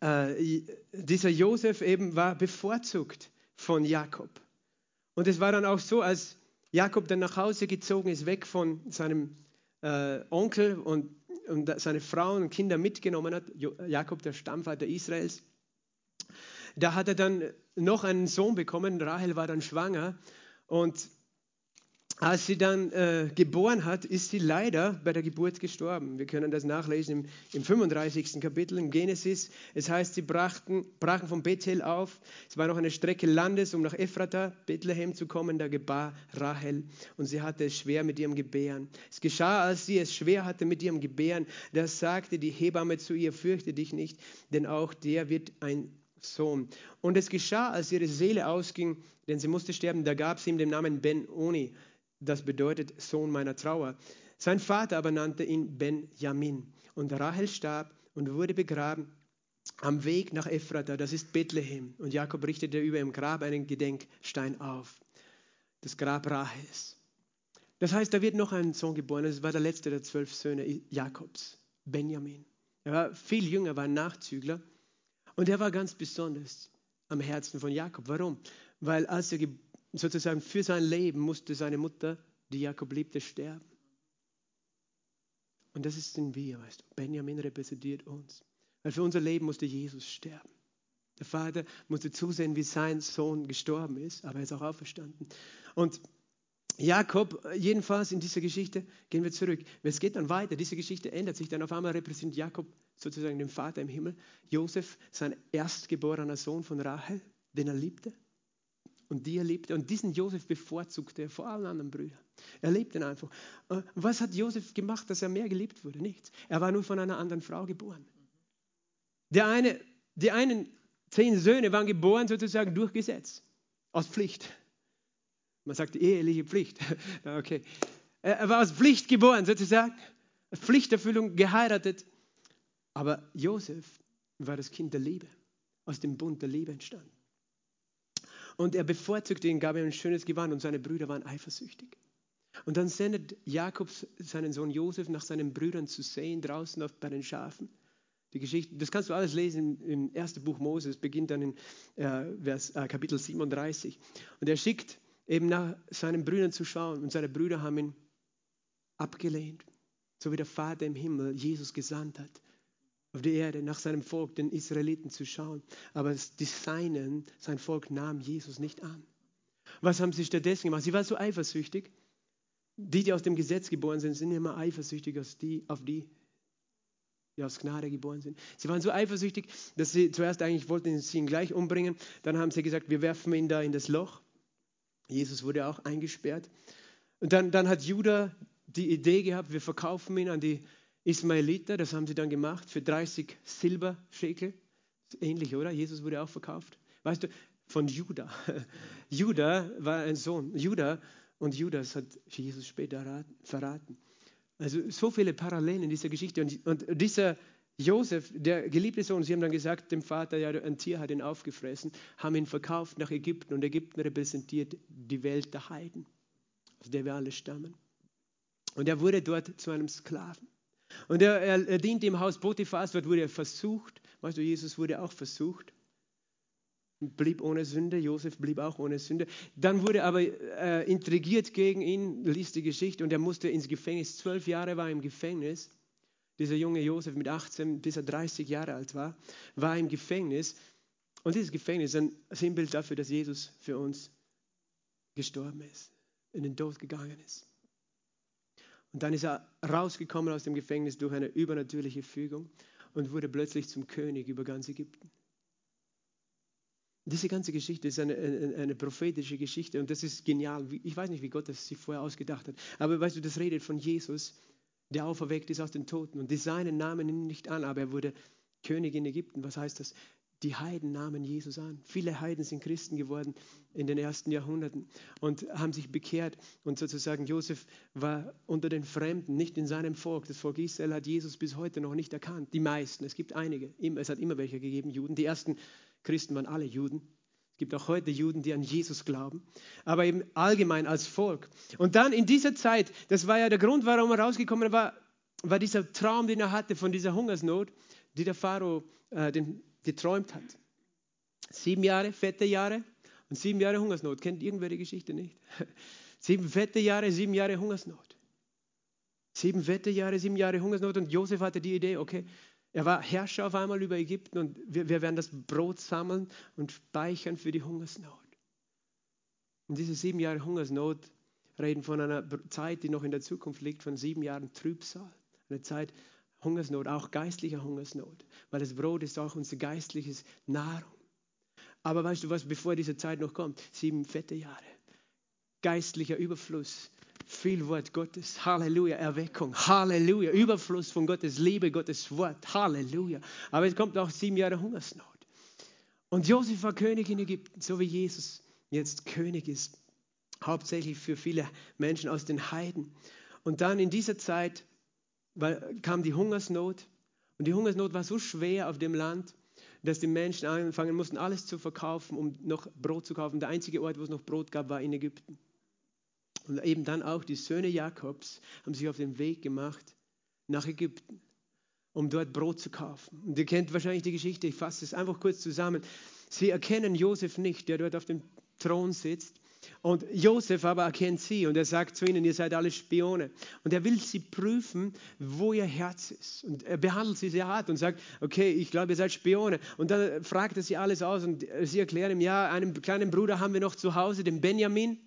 Speaker 1: äh, dieser Josef eben war bevorzugt von Jakob. Und es war dann auch so, als Jakob dann nach Hause gezogen ist, weg von seinem äh, Onkel und, und seine Frauen und Kinder mitgenommen hat, Jakob, der Stammvater Israels, da hat er dann noch einen Sohn bekommen. Rahel war dann schwanger. Und als sie dann äh, geboren hat, ist sie leider bei der Geburt gestorben. Wir können das nachlesen im, im 35. Kapitel in Genesis. Es heißt, sie brachten, brachen von Bethel auf. Es war noch eine Strecke Landes, um nach Ephrata, Bethlehem zu kommen. Da gebar Rahel und sie hatte es schwer mit ihrem Gebären. Es geschah, als sie es schwer hatte mit ihrem Gebären, da sagte die Hebamme zu ihr, fürchte dich nicht, denn auch der wird ein Sohn. Und es geschah, als ihre Seele ausging, denn sie musste sterben, da gab sie ihm den Namen Ben-Oni, das bedeutet Sohn meiner Trauer. Sein Vater aber nannte ihn Ben-Jamin. Und Rahel starb und wurde begraben am Weg nach Ephrata, das ist Bethlehem. Und Jakob richtete über dem Grab einen Gedenkstein auf, das Grab Rahels. Das heißt, da wird noch ein Sohn geboren, das war der letzte der zwölf Söhne Jakobs, Benjamin. Er war viel jünger, war ein Nachzügler. Und er war ganz besonders am Herzen von Jakob. Warum? Weil als er sozusagen für sein Leben musste seine Mutter, die Jakob liebte, sterben. Und das ist in wir, weißt du. Benjamin repräsentiert uns. Weil für unser Leben musste Jesus sterben. Der Vater musste zusehen, wie sein Sohn gestorben ist, aber er ist auch auferstanden. Und Jakob, jedenfalls in dieser Geschichte, gehen wir zurück. Es geht dann weiter. Diese Geschichte ändert sich. Dann auf einmal repräsentiert Jakob sozusagen den Vater im Himmel. Josef, sein erstgeborener Sohn von Rahel, den er liebte und die er liebte. Und diesen Josef bevorzugte er vor allen anderen Brüdern. Er liebte ihn einfach. Und was hat Josef gemacht, dass er mehr geliebt wurde? Nichts. Er war nur von einer anderen Frau geboren. Der eine, die einen zehn Söhne waren geboren sozusagen durch Gesetz, aus Pflicht. Man sagt eheliche Pflicht. okay. Er war aus Pflicht geboren, sozusagen. Pflichterfüllung geheiratet. Aber Josef war das Kind der Liebe, aus dem Bund der Liebe entstanden. Und er bevorzugte ihn, gab ihm ein schönes Gewand und seine Brüder waren eifersüchtig. Und dann sendet Jakob seinen Sohn Josef nach seinen Brüdern zu sehen, draußen auf, bei den Schafen. Die Geschichte, das kannst du alles lesen im, ersten Buch Moses, beginnt dann in äh, Vers, äh, Kapitel 37. Und er schickt eben nach seinen Brüdern zu schauen. Und seine Brüder haben ihn abgelehnt, so wie der Vater im Himmel Jesus gesandt hat, auf die Erde nach seinem Volk, den Israeliten, zu schauen. Aber die Seinen, sein Volk nahm Jesus nicht an. Was haben sie stattdessen gemacht? Sie waren so eifersüchtig. Die, die aus dem Gesetz geboren sind, sind immer eifersüchtig auf die, auf die, die aus Gnade geboren sind. Sie waren so eifersüchtig, dass sie zuerst eigentlich wollten sie ihn gleich umbringen. Dann haben sie gesagt, wir werfen ihn da in das Loch. Jesus wurde auch eingesperrt. Und dann, dann hat Judah die Idee gehabt, wir verkaufen ihn an die Ismaeliter. Das haben sie dann gemacht für 30 Silberschekel. Ähnlich, oder? Jesus wurde auch verkauft. Weißt du, von Judah. Judah war ein Sohn. Judah und Judas hat Jesus später verraten. Also so viele Parallelen in dieser Geschichte. Und, und dieser Josef, der geliebte Sohn, sie haben dann gesagt dem Vater, ja, ein Tier hat ihn aufgefressen, haben ihn verkauft nach Ägypten und Ägypten repräsentiert die Welt der Heiden, aus der wir alle stammen. Und er wurde dort zu einem Sklaven. Und er, er, er diente im Haus Potiphas, dort wurde er versucht. Weißt du, Jesus wurde auch versucht. Blieb ohne Sünde, Josef blieb auch ohne Sünde. Dann wurde aber äh, intrigiert gegen ihn, liest die Geschichte, und er musste ins Gefängnis. Zwölf Jahre war er im Gefängnis. Dieser junge Josef mit 18 bis er 30 Jahre alt war, war im Gefängnis. Und dieses Gefängnis ist ein Sinnbild dafür, dass Jesus für uns gestorben ist, in den Tod gegangen ist. Und dann ist er rausgekommen aus dem Gefängnis durch eine übernatürliche Fügung und wurde plötzlich zum König über ganz Ägypten. Diese ganze Geschichte ist eine, eine, eine, prophetische Geschichte und das ist genial. Ich weiß nicht, wie Gott das sich vorher ausgedacht hat, aber weißt du, das redet von Jesus, der auferweckt ist aus den Toten und die seinen Namen ihn nicht an, aber er wurde König in Ägypten. Was heißt das? Die Heiden nahmen Jesus an. Viele Heiden sind Christen geworden in den ersten Jahrhunderten und haben sich bekehrt. Und sozusagen Josef war unter den Fremden, nicht in seinem Volk. Das Volk Israel hat Jesus bis heute noch nicht erkannt. Die meisten, es gibt einige. Es hat immer welche gegeben, Juden. Die ersten Christen waren alle Juden. Gibt auch heute Juden, die an Jesus glauben, aber eben allgemein als Volk. Und dann in dieser Zeit, das war ja der Grund, warum er rausgekommen war, war dieser Traum, den er hatte von dieser Hungersnot, die der Pharao äh, den, geträumt hat. Sieben Jahre, fette Jahre und sieben Jahre Hungersnot. Kennt irgendwer die Geschichte nicht? Sieben fette Jahre, sieben Jahre Hungersnot. Sieben fette Jahre, sieben Jahre Hungersnot und Josef hatte die Idee, okay, er war Herrscher auf einmal über Ägypten und wir, wir werden das Brot sammeln und speichern für die Hungersnot. Und diese sieben Jahre Hungersnot reden von einer Zeit, die noch in der Zukunft liegt, von sieben Jahren Trübsal. Eine Zeit Hungersnot, auch geistlicher Hungersnot, weil das Brot ist auch unser geistliches Nahrung. Aber weißt du was, bevor diese Zeit noch kommt, sieben fette Jahre, geistlicher Überfluss, viel Wort Gottes. Halleluja, Erweckung. Halleluja, Überfluss von Gottes Liebe, Gottes Wort. Halleluja. Aber es kommt auch sieben Jahre Hungersnot. Und Josef war König in Ägypten, so wie Jesus jetzt König ist. Hauptsächlich für viele Menschen aus den Heiden. Und dann in dieser Zeit kam die Hungersnot. Und die Hungersnot war so schwer auf dem Land, dass die Menschen anfangen mussten, alles zu verkaufen, um noch Brot zu kaufen. Der einzige Ort, wo es noch Brot gab, war in Ägypten. Und eben dann auch die Söhne Jakobs haben sich auf den Weg gemacht nach Ägypten, um dort Brot zu kaufen. Und ihr kennt wahrscheinlich die Geschichte, ich fasse es einfach kurz zusammen. Sie erkennen Josef nicht, der dort auf dem Thron sitzt. Und Josef aber erkennt sie und er sagt zu ihnen, ihr seid alle Spione. Und er will sie prüfen, wo ihr Herz ist. Und er behandelt sie sehr hart und sagt, okay, ich glaube, ihr seid Spione. Und dann fragt er sie alles aus und sie erklären ihm, ja, einen kleinen Bruder haben wir noch zu Hause, den Benjamin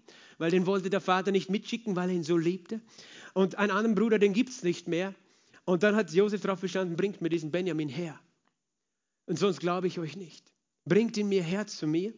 Speaker 1: weil den wollte der Vater nicht mitschicken, weil er ihn so liebte. Und einen anderen Bruder, den gibt es nicht mehr. Und dann hat Josef darauf bestanden, bringt mir diesen Benjamin her. Und sonst glaube ich euch nicht. Bringt ihn mir her zu mir.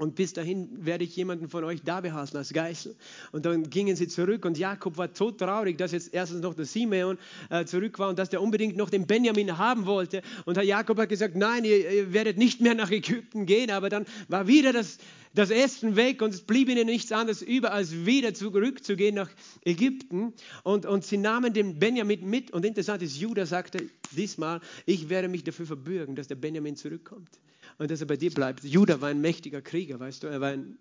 Speaker 1: Und bis dahin werde ich jemanden von euch da behalten als Geißel. Und dann gingen sie zurück und Jakob war todtraurig, dass jetzt erstens noch der Simeon äh, zurück war und dass der unbedingt noch den Benjamin haben wollte. Und Herr Jakob hat gesagt, nein, ihr, ihr werdet nicht mehr nach Ägypten gehen. Aber dann war wieder das, das Essen weg und es blieb ihnen nichts anderes über, als wieder zurückzugehen nach Ägypten. Und, und sie nahmen den Benjamin mit. Und interessant ist, Judah sagte diesmal, ich werde mich dafür verbürgen, dass der Benjamin zurückkommt und dass er bei dir bleibt. Judah war ein mächtiger Krieger, weißt du, er war ein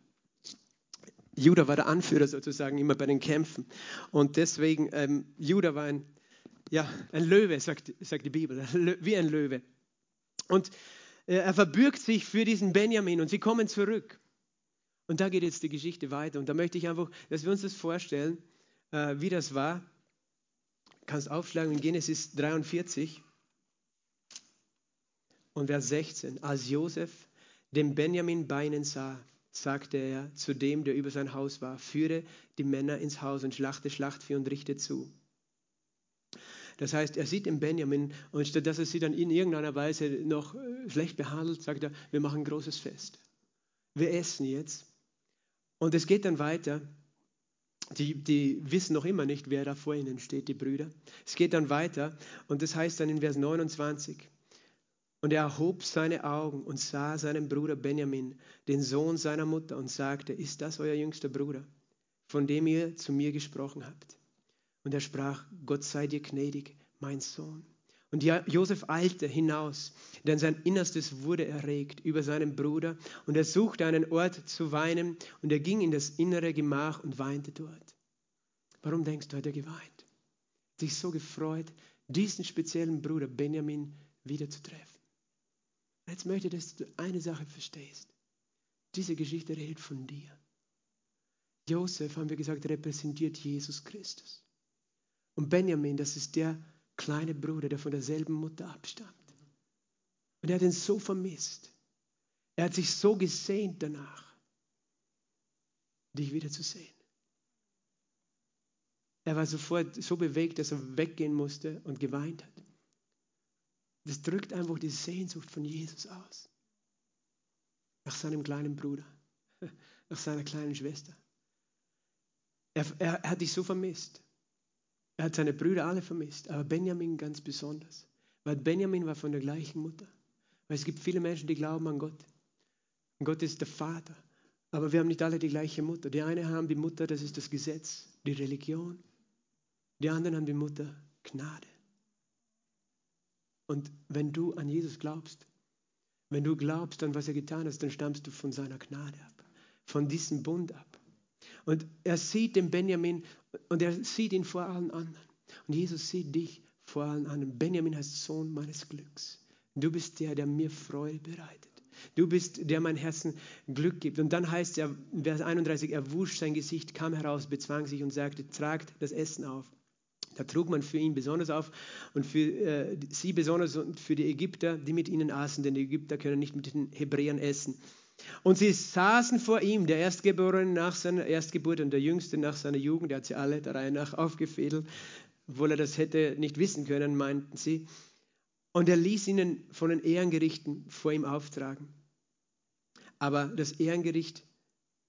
Speaker 1: Judah war der Anführer sozusagen immer bei den Kämpfen. Und deswegen, ähm, Judah war ein, ja, ein Löwe, sagt, sagt die Bibel, wie ein Löwe. Und äh, er verbürgt sich für diesen Benjamin und sie kommen zurück. Und da geht jetzt die Geschichte weiter. Und da möchte ich einfach, dass wir uns das vorstellen, äh, wie das war. Du kannst aufschlagen in Genesis 43 und Vers 16. Als Josef den Benjamin bei sah, sagte er zu dem, der über sein Haus war, führe die Männer ins Haus und schlachte Schlachtvieh und richte zu. Das heißt, er sieht den Benjamin und statt dass er sie dann in irgendeiner Weise noch äh, schlecht behandelt, sagt er, wir machen ein großes Fest. Wir essen jetzt. Und es geht dann weiter. Die, die wissen noch immer nicht, wer da vor ihnen steht, die Brüder. Es geht dann weiter und das heißt dann in Vers 29. Und er erhob seine Augen und sah seinen Bruder Benjamin, den Sohn seiner Mutter, und sagte, ist das euer jüngster Bruder, von dem ihr zu mir gesprochen habt? Und er sprach, Gott sei dir gnädig, mein Sohn. Und Josef eilte hinaus, denn sein Innerstes wurde erregt über seinen Bruder, und er suchte einen Ort zu weinen, und er ging in das innere Gemach und weinte dort. Warum denkst du, hat er geweint? Sich so gefreut, diesen speziellen Bruder Benjamin wiederzutreffen. Jetzt möchte ich, dass du eine Sache verstehst. Diese Geschichte redet von dir. Josef, haben wir gesagt, repräsentiert Jesus Christus. Und Benjamin, das ist der kleine Bruder, der von derselben Mutter abstammt. Und er hat ihn so vermisst. Er hat sich so gesehnt danach, dich wiederzusehen. Er war sofort so bewegt, dass er weggehen musste und geweint hat. Das drückt einfach die Sehnsucht von Jesus aus. Nach seinem kleinen Bruder, nach seiner kleinen Schwester. Er, er, er hat dich so vermisst. Er hat seine Brüder alle vermisst, aber Benjamin ganz besonders. Weil Benjamin war von der gleichen Mutter. Weil es gibt viele Menschen, die glauben an Gott. Und Gott ist der Vater. Aber wir haben nicht alle die gleiche Mutter. Die einen haben die Mutter, das ist das Gesetz, die Religion. Die anderen haben die Mutter Gnade. Und wenn du an Jesus glaubst, wenn du glaubst an was er getan hat, dann stammst du von seiner Gnade ab, von diesem Bund ab. Und er sieht den Benjamin und er sieht ihn vor allen anderen. Und Jesus sieht dich vor allen anderen. Benjamin heißt Sohn meines Glücks. Du bist der, der mir Freude bereitet. Du bist, der mein Herzen Glück gibt. Und dann heißt er, Vers 31, er wusch sein Gesicht, kam heraus, bezwang sich und sagte, tragt das Essen auf. Da trug man für ihn besonders auf und für äh, sie besonders und für die Ägypter, die mit ihnen aßen, denn die Ägypter können nicht mit den Hebräern essen. Und sie saßen vor ihm, der Erstgeborene nach seiner Erstgeburt und der Jüngste nach seiner Jugend, der hat sie alle der Reihe nach aufgefädelt, obwohl er das hätte nicht wissen können, meinten sie. Und er ließ ihnen von den Ehrengerichten vor ihm auftragen. Aber das Ehrengericht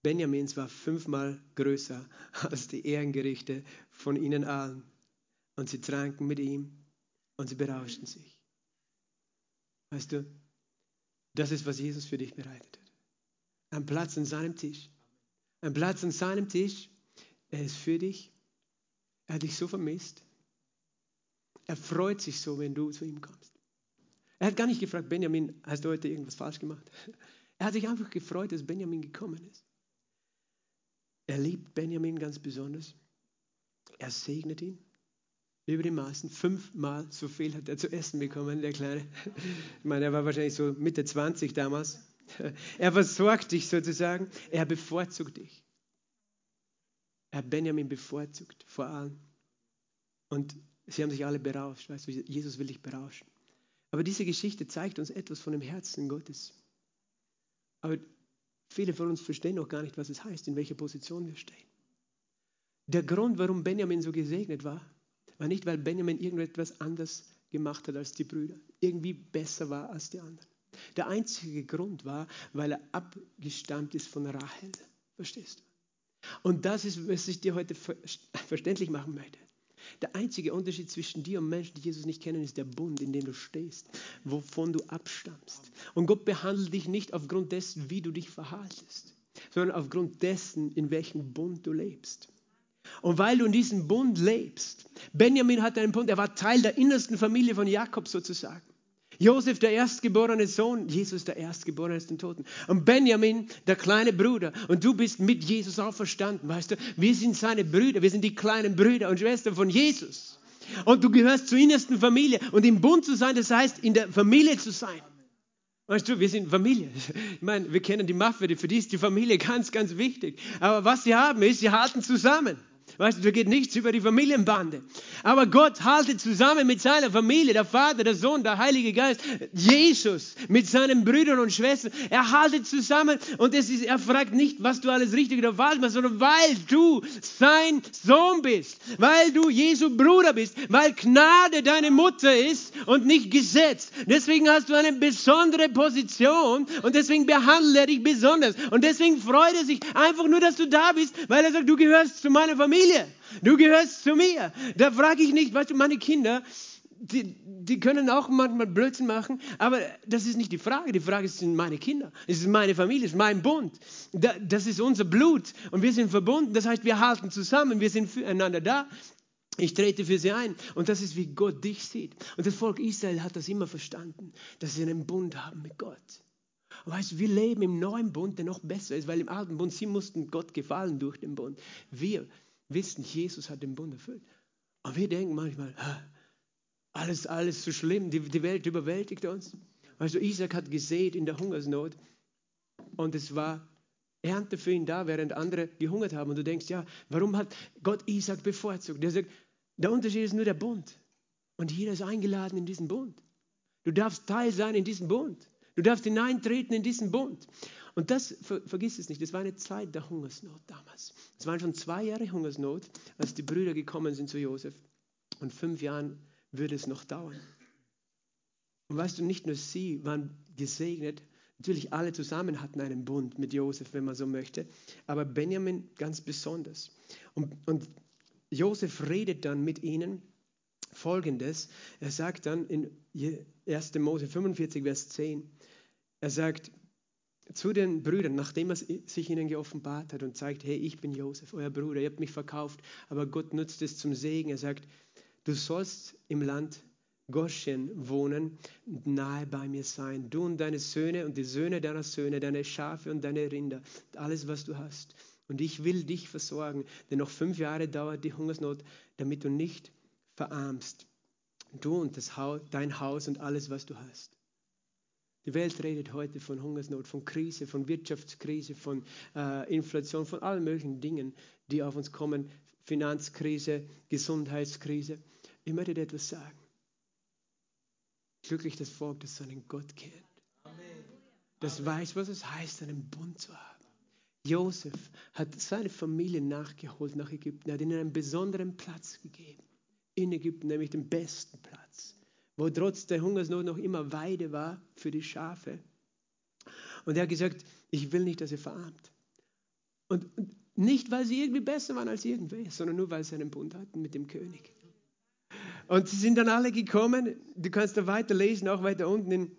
Speaker 1: Benjamins war fünfmal größer als die Ehrengerichte von ihnen allen. Und sie tranken mit ihm und sie berauschten sich. Weißt du, das ist, was Jesus für dich bereitet hat. Ein Platz an seinem Tisch. Ein Platz an seinem Tisch. Er ist für dich. Er hat dich so vermisst. Er freut sich so, wenn du zu ihm kommst. Er hat gar nicht gefragt, Benjamin, hast du heute irgendwas falsch gemacht? Er hat sich einfach gefreut, dass Benjamin gekommen ist. Er liebt Benjamin ganz besonders. Er segnet ihn über die Maßen. Fünfmal so viel hat er zu essen bekommen, der Kleine. Ich meine, er war wahrscheinlich so Mitte 20 damals. Er versorgt dich sozusagen. Er bevorzugt dich. Er Benjamin bevorzugt, vor allem. Und sie haben sich alle berauscht. Weißt du, Jesus will dich berauschen. Aber diese Geschichte zeigt uns etwas von dem Herzen Gottes. Aber viele von uns verstehen noch gar nicht, was es heißt, in welcher Position wir stehen. Der Grund, warum Benjamin so gesegnet war, war nicht, weil Benjamin irgendetwas anders gemacht hat als die Brüder, irgendwie besser war als die anderen. Der einzige Grund war, weil er abgestammt ist von Rahel. Verstehst du? Und das ist, was ich dir heute verständlich machen möchte. Der einzige Unterschied zwischen dir und Menschen, die Jesus nicht kennen, ist der Bund, in dem du stehst, wovon du abstammst. Und Gott behandelt dich nicht aufgrund dessen, wie du dich verhaltest, sondern aufgrund dessen, in welchem Bund du lebst. Und weil du in diesem Bund lebst, Benjamin hat einen Bund, er war Teil der innersten Familie von Jakob sozusagen. Josef, der erstgeborene Sohn, Jesus, der erstgeborene aus den Toten. Und Benjamin, der kleine Bruder. Und du bist mit Jesus auferstanden, weißt du? Wir sind seine Brüder, wir sind die kleinen Brüder und Schwestern von Jesus. Und du gehörst zur innersten Familie. Und im Bund zu sein, das heißt, in der Familie zu sein. Weißt du, wir sind Familie. Ich meine, wir kennen die Mafia, für die ist die Familie ganz, ganz wichtig. Aber was sie haben, ist, sie halten zusammen. Weißt du, da geht nichts über die Familienbande. Aber Gott haltet zusammen mit seiner Familie, der Vater, der Sohn, der Heilige Geist, Jesus mit seinen Brüdern und Schwestern. Er haltet zusammen und es ist, er fragt nicht, was du alles richtig oder falsch machst, sondern weil du sein Sohn bist, weil du Jesu Bruder bist, weil Gnade deine Mutter ist und nicht Gesetz. Deswegen hast du eine besondere Position und deswegen behandelt er dich besonders. Und deswegen freut er sich einfach nur, dass du da bist, weil er sagt, du gehörst zu meiner Familie. Familie. Du gehörst zu mir. Da frage ich nicht, weißt du, meine Kinder, die, die können auch manchmal Blödsinn machen, aber das ist nicht die Frage. Die Frage ist, sind meine Kinder, es ist meine Familie, es ist mein Bund. Das ist unser Blut und wir sind verbunden. Das heißt, wir halten zusammen, wir sind füreinander da. Ich trete für sie ein. Und das ist, wie Gott dich sieht. Und das Volk Israel hat das immer verstanden, dass sie einen Bund haben mit Gott. Weißt du, wir leben im neuen Bund, der noch besser ist, weil im alten Bund, sie mussten Gott gefallen durch den Bund. Wir wissen, Jesus hat den Bund erfüllt. Und wir denken manchmal, alles, alles so schlimm, die, die Welt überwältigt uns. Du, Isaac hat gesät in der Hungersnot und es war Ernte für ihn da, während andere gehungert haben. Und du denkst, ja, warum hat Gott Isaac bevorzugt? Der sagt, der Unterschied ist nur der Bund. Und jeder ist eingeladen in diesen Bund. Du darfst Teil sein in diesem Bund. Du darfst hineintreten in diesen Bund. Und das, ver, vergiss es nicht, das war eine Zeit der Hungersnot damals. Es waren schon zwei Jahre Hungersnot, als die Brüder gekommen sind zu Josef. Und fünf Jahren würde es noch dauern. Und weißt du, nicht nur sie waren gesegnet, natürlich alle zusammen hatten einen Bund mit Josef, wenn man so möchte, aber Benjamin ganz besonders. Und, und Josef redet dann mit ihnen folgendes. Er sagt dann in 1. Mose 45, Vers 10, er sagt zu den Brüdern, nachdem er sich ihnen geoffenbart hat und zeigt, hey, ich bin Josef, euer Bruder, ihr habt mich verkauft, aber Gott nutzt es zum Segen. Er sagt, du sollst im Land Goshen wohnen nahe bei mir sein. Du und deine Söhne und die Söhne deiner Söhne, deine Schafe und deine Rinder, alles, was du hast. Und ich will dich versorgen, denn noch fünf Jahre dauert die Hungersnot, damit du nicht verarmst. Du und Haus, dein Haus und alles, was du hast. Die Welt redet heute von Hungersnot, von Krise, von Wirtschaftskrise, von äh, Inflation, von allen möglichen Dingen, die auf uns kommen. Finanzkrise, Gesundheitskrise. Ich möchte dir etwas sagen. Glücklich das Volk, das seinen Gott kennt. Das weiß, was es heißt, einen Bund zu haben. Josef hat seine Familie nachgeholt nach Ägypten. Er hat ihnen einen besonderen Platz gegeben. In Ägypten, nämlich den besten Platz, wo trotz der Hungersnot noch immer Weide war für die Schafe. Und er hat gesagt, ich will nicht, dass ihr verarmt. Und nicht, weil sie irgendwie besser waren als irgendwer, sondern nur, weil sie einen Bund hatten mit dem König. Und sie sind dann alle gekommen. Du kannst da weiterlesen, auch weiter unten in,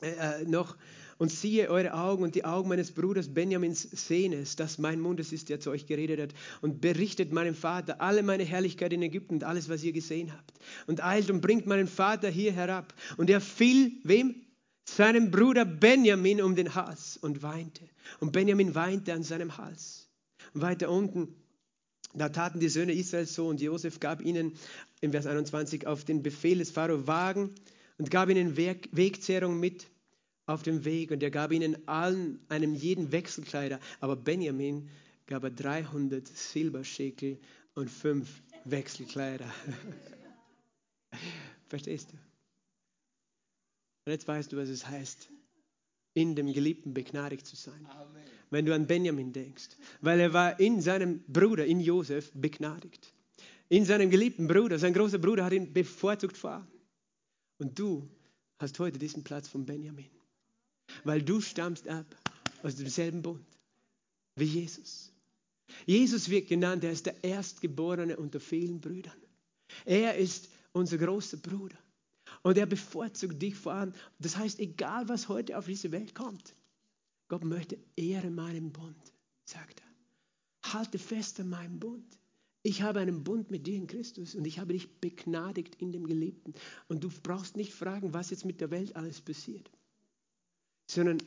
Speaker 1: äh, äh, noch. Und siehe, eure Augen und die Augen meines Bruders Benjamins sehen es, dass mein Mund es ist, der zu euch geredet hat. Und berichtet meinem Vater alle meine Herrlichkeit in Ägypten und alles, was ihr gesehen habt. Und eilt und bringt meinen Vater hier herab. Und er fiel, wem? Seinem Bruder Benjamin um den Hals und weinte. Und Benjamin weinte an seinem Hals. Und weiter unten da taten die Söhne Israels so und Josef gab ihnen im Vers 21 auf den Befehl des Pharao Wagen und gab ihnen Weg, Wegzehrung mit auf dem Weg und er gab ihnen allen, einem jeden Wechselkleider. Aber Benjamin gab er 300 Silberschekel und fünf Wechselkleider. Verstehst du? Und jetzt weißt du, was es heißt, in dem Geliebten begnadigt zu sein. Amen wenn du an Benjamin denkst, weil er war in seinem Bruder, in Josef, begnadigt. In seinem geliebten Bruder, sein großer Bruder hat ihn bevorzugt vor. Und du hast heute diesen Platz von Benjamin, weil du stammst ab aus demselben Bund wie Jesus. Jesus wird genannt, er ist der Erstgeborene unter vielen Brüdern. Er ist unser großer Bruder. Und er bevorzugt dich vor allem. Das heißt, egal was heute auf diese Welt kommt, Gott möchte Ehre meinem Bund, sagt er. Halte fest an meinem Bund. Ich habe einen Bund mit dir in Christus und ich habe dich begnadigt in dem Geliebten. Und du brauchst nicht fragen, was jetzt mit der Welt alles passiert, sondern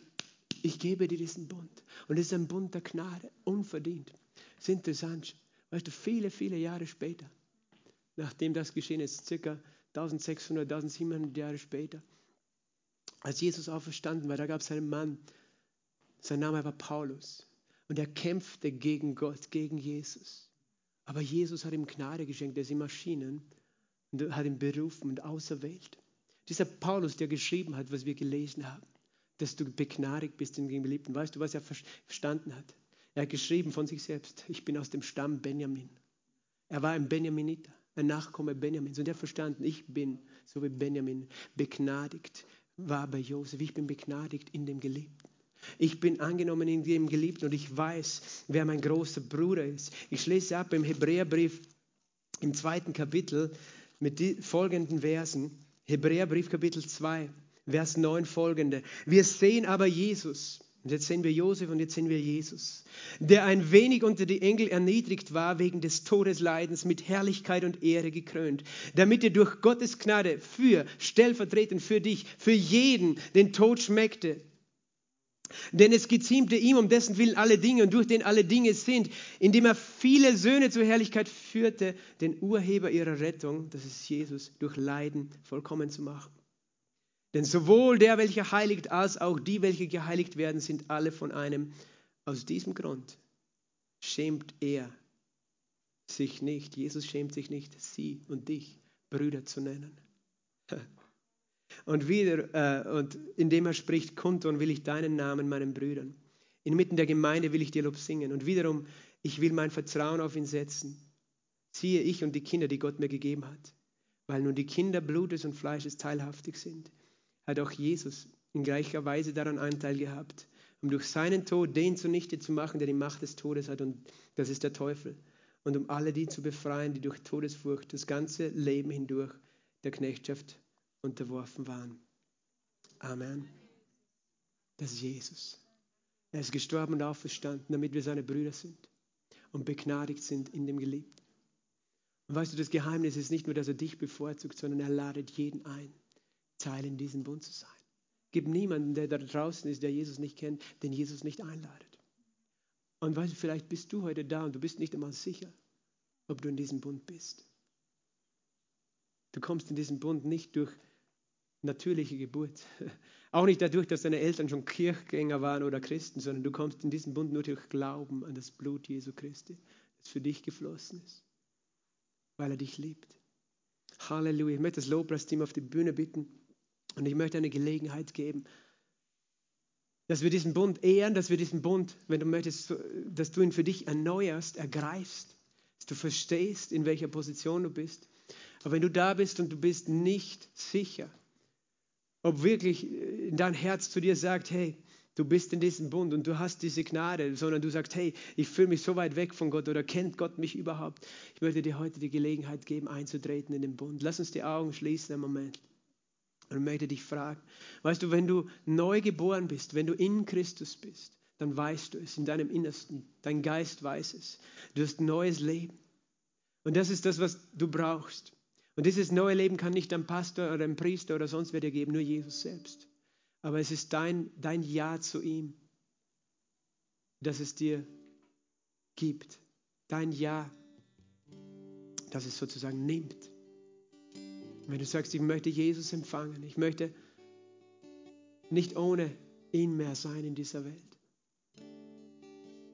Speaker 1: ich gebe dir diesen Bund. Und es ist ein Bund der Gnade, unverdient. Das ist interessant. Weißt du, viele, viele Jahre später, nachdem das geschehen ist, circa 1600, 1700 Jahre später, als Jesus auferstanden war, da gab es einen Mann, sein Name war Paulus. Und er kämpfte gegen Gott, gegen Jesus. Aber Jesus hat ihm Gnade geschenkt, er ist ihm erschienen und hat ihn berufen und auserwählt. Dieser Paulus, der geschrieben hat, was wir gelesen haben, dass du begnadigt bist in dem Geliebten. Weißt du, was er verstanden hat? Er hat geschrieben von sich selbst, ich bin aus dem Stamm Benjamin. Er war ein Benjaminiter, ein Nachkomme Benjamins. Und er verstanden, ich bin, so wie Benjamin, begnadigt war bei Josef. Ich bin begnadigt in dem Geliebten. Ich bin angenommen in dem Geliebten und ich weiß, wer mein großer Bruder ist. Ich schließe ab im Hebräerbrief im zweiten Kapitel mit den folgenden Versen. Hebräerbrief Kapitel 2, Vers 9 folgende. Wir sehen aber Jesus. Und jetzt sehen wir Josef und jetzt sehen wir Jesus, der ein wenig unter die Engel erniedrigt war wegen des Todesleidens mit Herrlichkeit und Ehre gekrönt, damit er durch Gottes Gnade für, stellvertretend für dich, für jeden den Tod schmeckte denn es geziemte ihm, um dessen Willen alle Dinge und durch den alle Dinge sind, indem er viele Söhne zur Herrlichkeit führte, den Urheber ihrer Rettung, das ist Jesus, durch Leiden vollkommen zu machen. Denn sowohl der, welcher heiligt, als auch die, welche geheiligt werden, sind alle von einem. Aus diesem Grund schämt er sich nicht, Jesus schämt sich nicht, sie und dich Brüder zu nennen. Und wieder, äh, und indem er spricht, Kunton will ich deinen Namen meinen Brüdern. Inmitten der Gemeinde will ich dir Lob singen. Und wiederum, ich will mein Vertrauen auf ihn setzen. Siehe ich und die Kinder, die Gott mir gegeben hat. Weil nun die Kinder Blutes und Fleisches teilhaftig sind, hat auch Jesus in gleicher Weise daran Anteil gehabt, um durch seinen Tod den zunichte zu machen, der die Macht des Todes hat, und das ist der Teufel, und um alle die zu befreien, die durch Todesfurcht das ganze Leben hindurch der Knechtschaft unterworfen waren. Amen. Das ist Jesus. Er ist gestorben und auferstanden, damit wir seine Brüder sind und begnadigt sind in dem Geliebten. Und weißt du, das Geheimnis ist nicht nur, dass er dich bevorzugt, sondern er ladet jeden ein, Teil in diesem Bund zu sein. Gib niemanden, der da draußen ist, der Jesus nicht kennt, den Jesus nicht einladet. Und weißt du, vielleicht bist du heute da und du bist nicht einmal sicher, ob du in diesem Bund bist. Du kommst in diesen Bund nicht durch natürliche Geburt. Auch nicht dadurch, dass deine Eltern schon Kirchgänger waren oder Christen, sondern du kommst in diesen Bund nur durch Glauben an das Blut Jesu Christi, das für dich geflossen ist, weil er dich liebt. Halleluja. Ich möchte das Lobpreisteam auf die Bühne bitten. Und ich möchte eine Gelegenheit geben, dass wir diesen Bund ehren, dass wir diesen Bund, wenn du möchtest, dass du ihn für dich erneuerst, ergreifst, dass du verstehst, in welcher Position du bist. Aber wenn du da bist und du bist nicht sicher, ob wirklich dein Herz zu dir sagt, hey, du bist in diesem Bund und du hast diese Gnade, sondern du sagst, hey, ich fühle mich so weit weg von Gott oder kennt Gott mich überhaupt. Ich möchte dir heute die Gelegenheit geben, einzutreten in den Bund. Lass uns die Augen schließen einen Moment. Und möchte dich fragen, weißt du, wenn du neu geboren bist, wenn du in Christus bist, dann weißt du es in deinem Innersten, dein Geist weiß es. Du hast neues Leben. Und das ist das, was du brauchst. Und dieses neue Leben kann nicht ein Pastor oder ein Priester oder sonst wer dir geben, nur Jesus selbst. Aber es ist dein, dein Ja zu ihm, das es dir gibt. Dein Ja, das es sozusagen nimmt. Wenn du sagst, ich möchte Jesus empfangen, ich möchte nicht ohne ihn mehr sein in dieser Welt.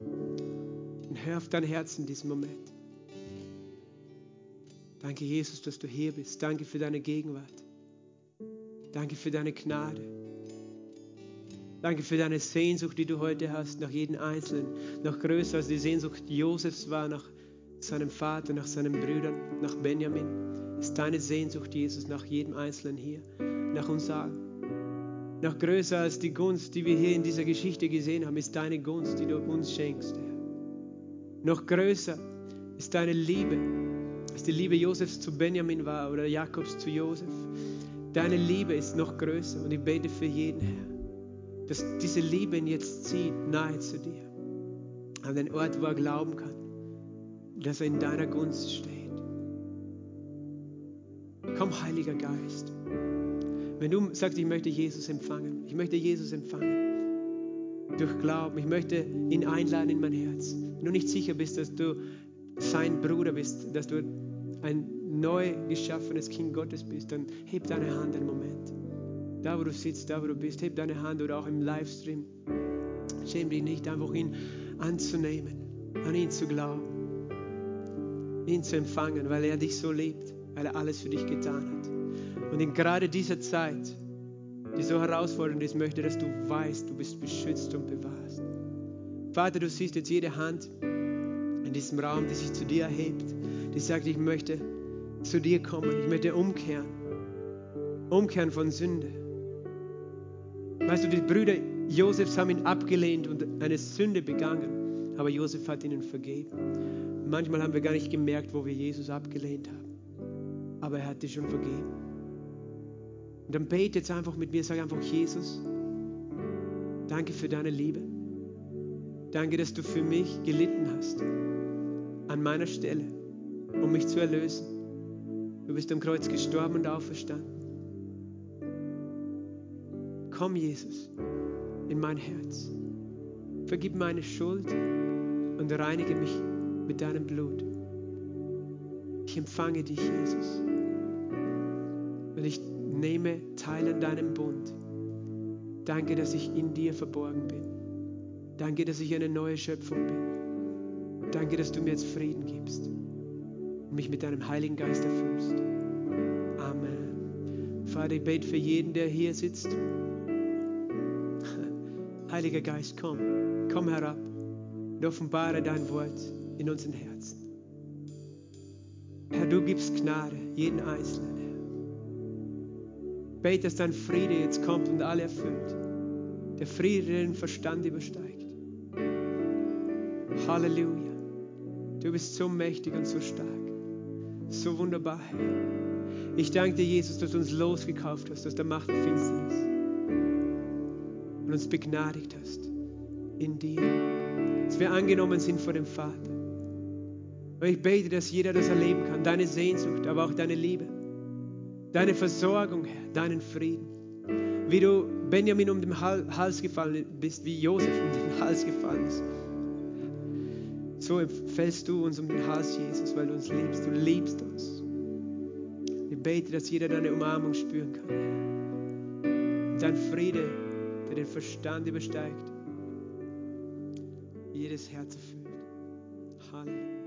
Speaker 1: Und hör auf dein Herz in diesem Moment. Danke, Jesus, dass du hier bist. Danke für deine Gegenwart. Danke für deine Gnade. Danke für deine Sehnsucht, die du heute hast, nach jedem Einzelnen. Noch größer als die Sehnsucht Josefs war nach seinem Vater, nach seinen Brüdern, nach Benjamin ist deine Sehnsucht, Jesus, nach jedem Einzelnen hier, nach uns allen. Noch größer als die Gunst, die wir hier in dieser Geschichte gesehen haben, ist deine Gunst, die du uns schenkst, Herr. Noch größer ist deine Liebe, als die Liebe Josefs zu Benjamin war oder Jakobs zu Josef. Deine Liebe ist noch größer und ich bete für jeden, Herr, dass diese Liebe ihn jetzt zieht, nahe zu dir, an den Ort, wo er glauben kann, dass er in deiner Gunst steht. Komm, Heiliger Geist. Wenn du sagst, ich möchte Jesus empfangen, ich möchte Jesus empfangen durch Glauben, ich möchte ihn einladen in mein Herz. Wenn du nicht sicher bist, dass du sein Bruder bist, dass du ein neu geschaffenes Kind Gottes bist, dann heb deine Hand einen Moment. Da, wo du sitzt, da, wo du bist, heb deine Hand oder auch im Livestream. Schäm dich nicht, einfach ihn anzunehmen, an ihn zu glauben, ihn zu empfangen, weil er dich so liebt weil er alles für dich getan hat. Und in gerade dieser Zeit, die so herausfordernd ist, möchte, dass du weißt, du bist beschützt und bewahrt. Vater, du siehst jetzt jede Hand in diesem Raum, die sich zu dir erhebt, die sagt, ich möchte zu dir kommen, ich möchte umkehren, umkehren von Sünde. Weißt du, die Brüder Josefs haben ihn abgelehnt und eine Sünde begangen, aber Josef hat ihnen vergeben. Manchmal haben wir gar nicht gemerkt, wo wir Jesus abgelehnt haben aber er hat dir schon vergeben. Und dann bete jetzt einfach mit mir, sag einfach, Jesus, danke für deine Liebe. Danke, dass du für mich gelitten hast, an meiner Stelle, um mich zu erlösen. Du bist am Kreuz gestorben und auferstanden. Komm, Jesus, in mein Herz. Vergib meine Schuld und reinige mich mit deinem Blut. Ich empfange dich, Jesus. Und ich nehme teil an deinem Bund. Danke, dass ich in dir verborgen bin. Danke, dass ich eine neue Schöpfung bin. Danke, dass du mir jetzt Frieden gibst und mich mit deinem Heiligen Geist erfüllst. Amen. Vater, ich bete für jeden, der hier sitzt. Heiliger Geist, komm, komm herab und offenbare dein Wort in unseren Herzen. Herr, du gibst Gnade, jeden Einzelnen. Bete, dass dein Friede jetzt kommt und alle erfüllt. Der Friede, der den Verstand übersteigt. Halleluja. Du bist so mächtig und so stark. So wunderbar, Herr. Ich danke dir, Jesus, dass du uns losgekauft hast aus der Macht der Finsternis und uns begnadigt hast in dir, dass wir angenommen sind vor dem Vater. Und ich bete, dass jeder das erleben kann, deine Sehnsucht, aber auch deine Liebe, deine Versorgung, Herr, deinen Frieden. Wie du Benjamin um den Hals gefallen bist, wie Josef um den Hals gefallen ist. So fällst du uns um den Hals, Jesus, weil du uns liebst. Du liebst uns. Ich bete, dass jeder deine Umarmung spüren kann. Dein Friede, der den Verstand übersteigt, jedes Herz erfüllt. Halleluja.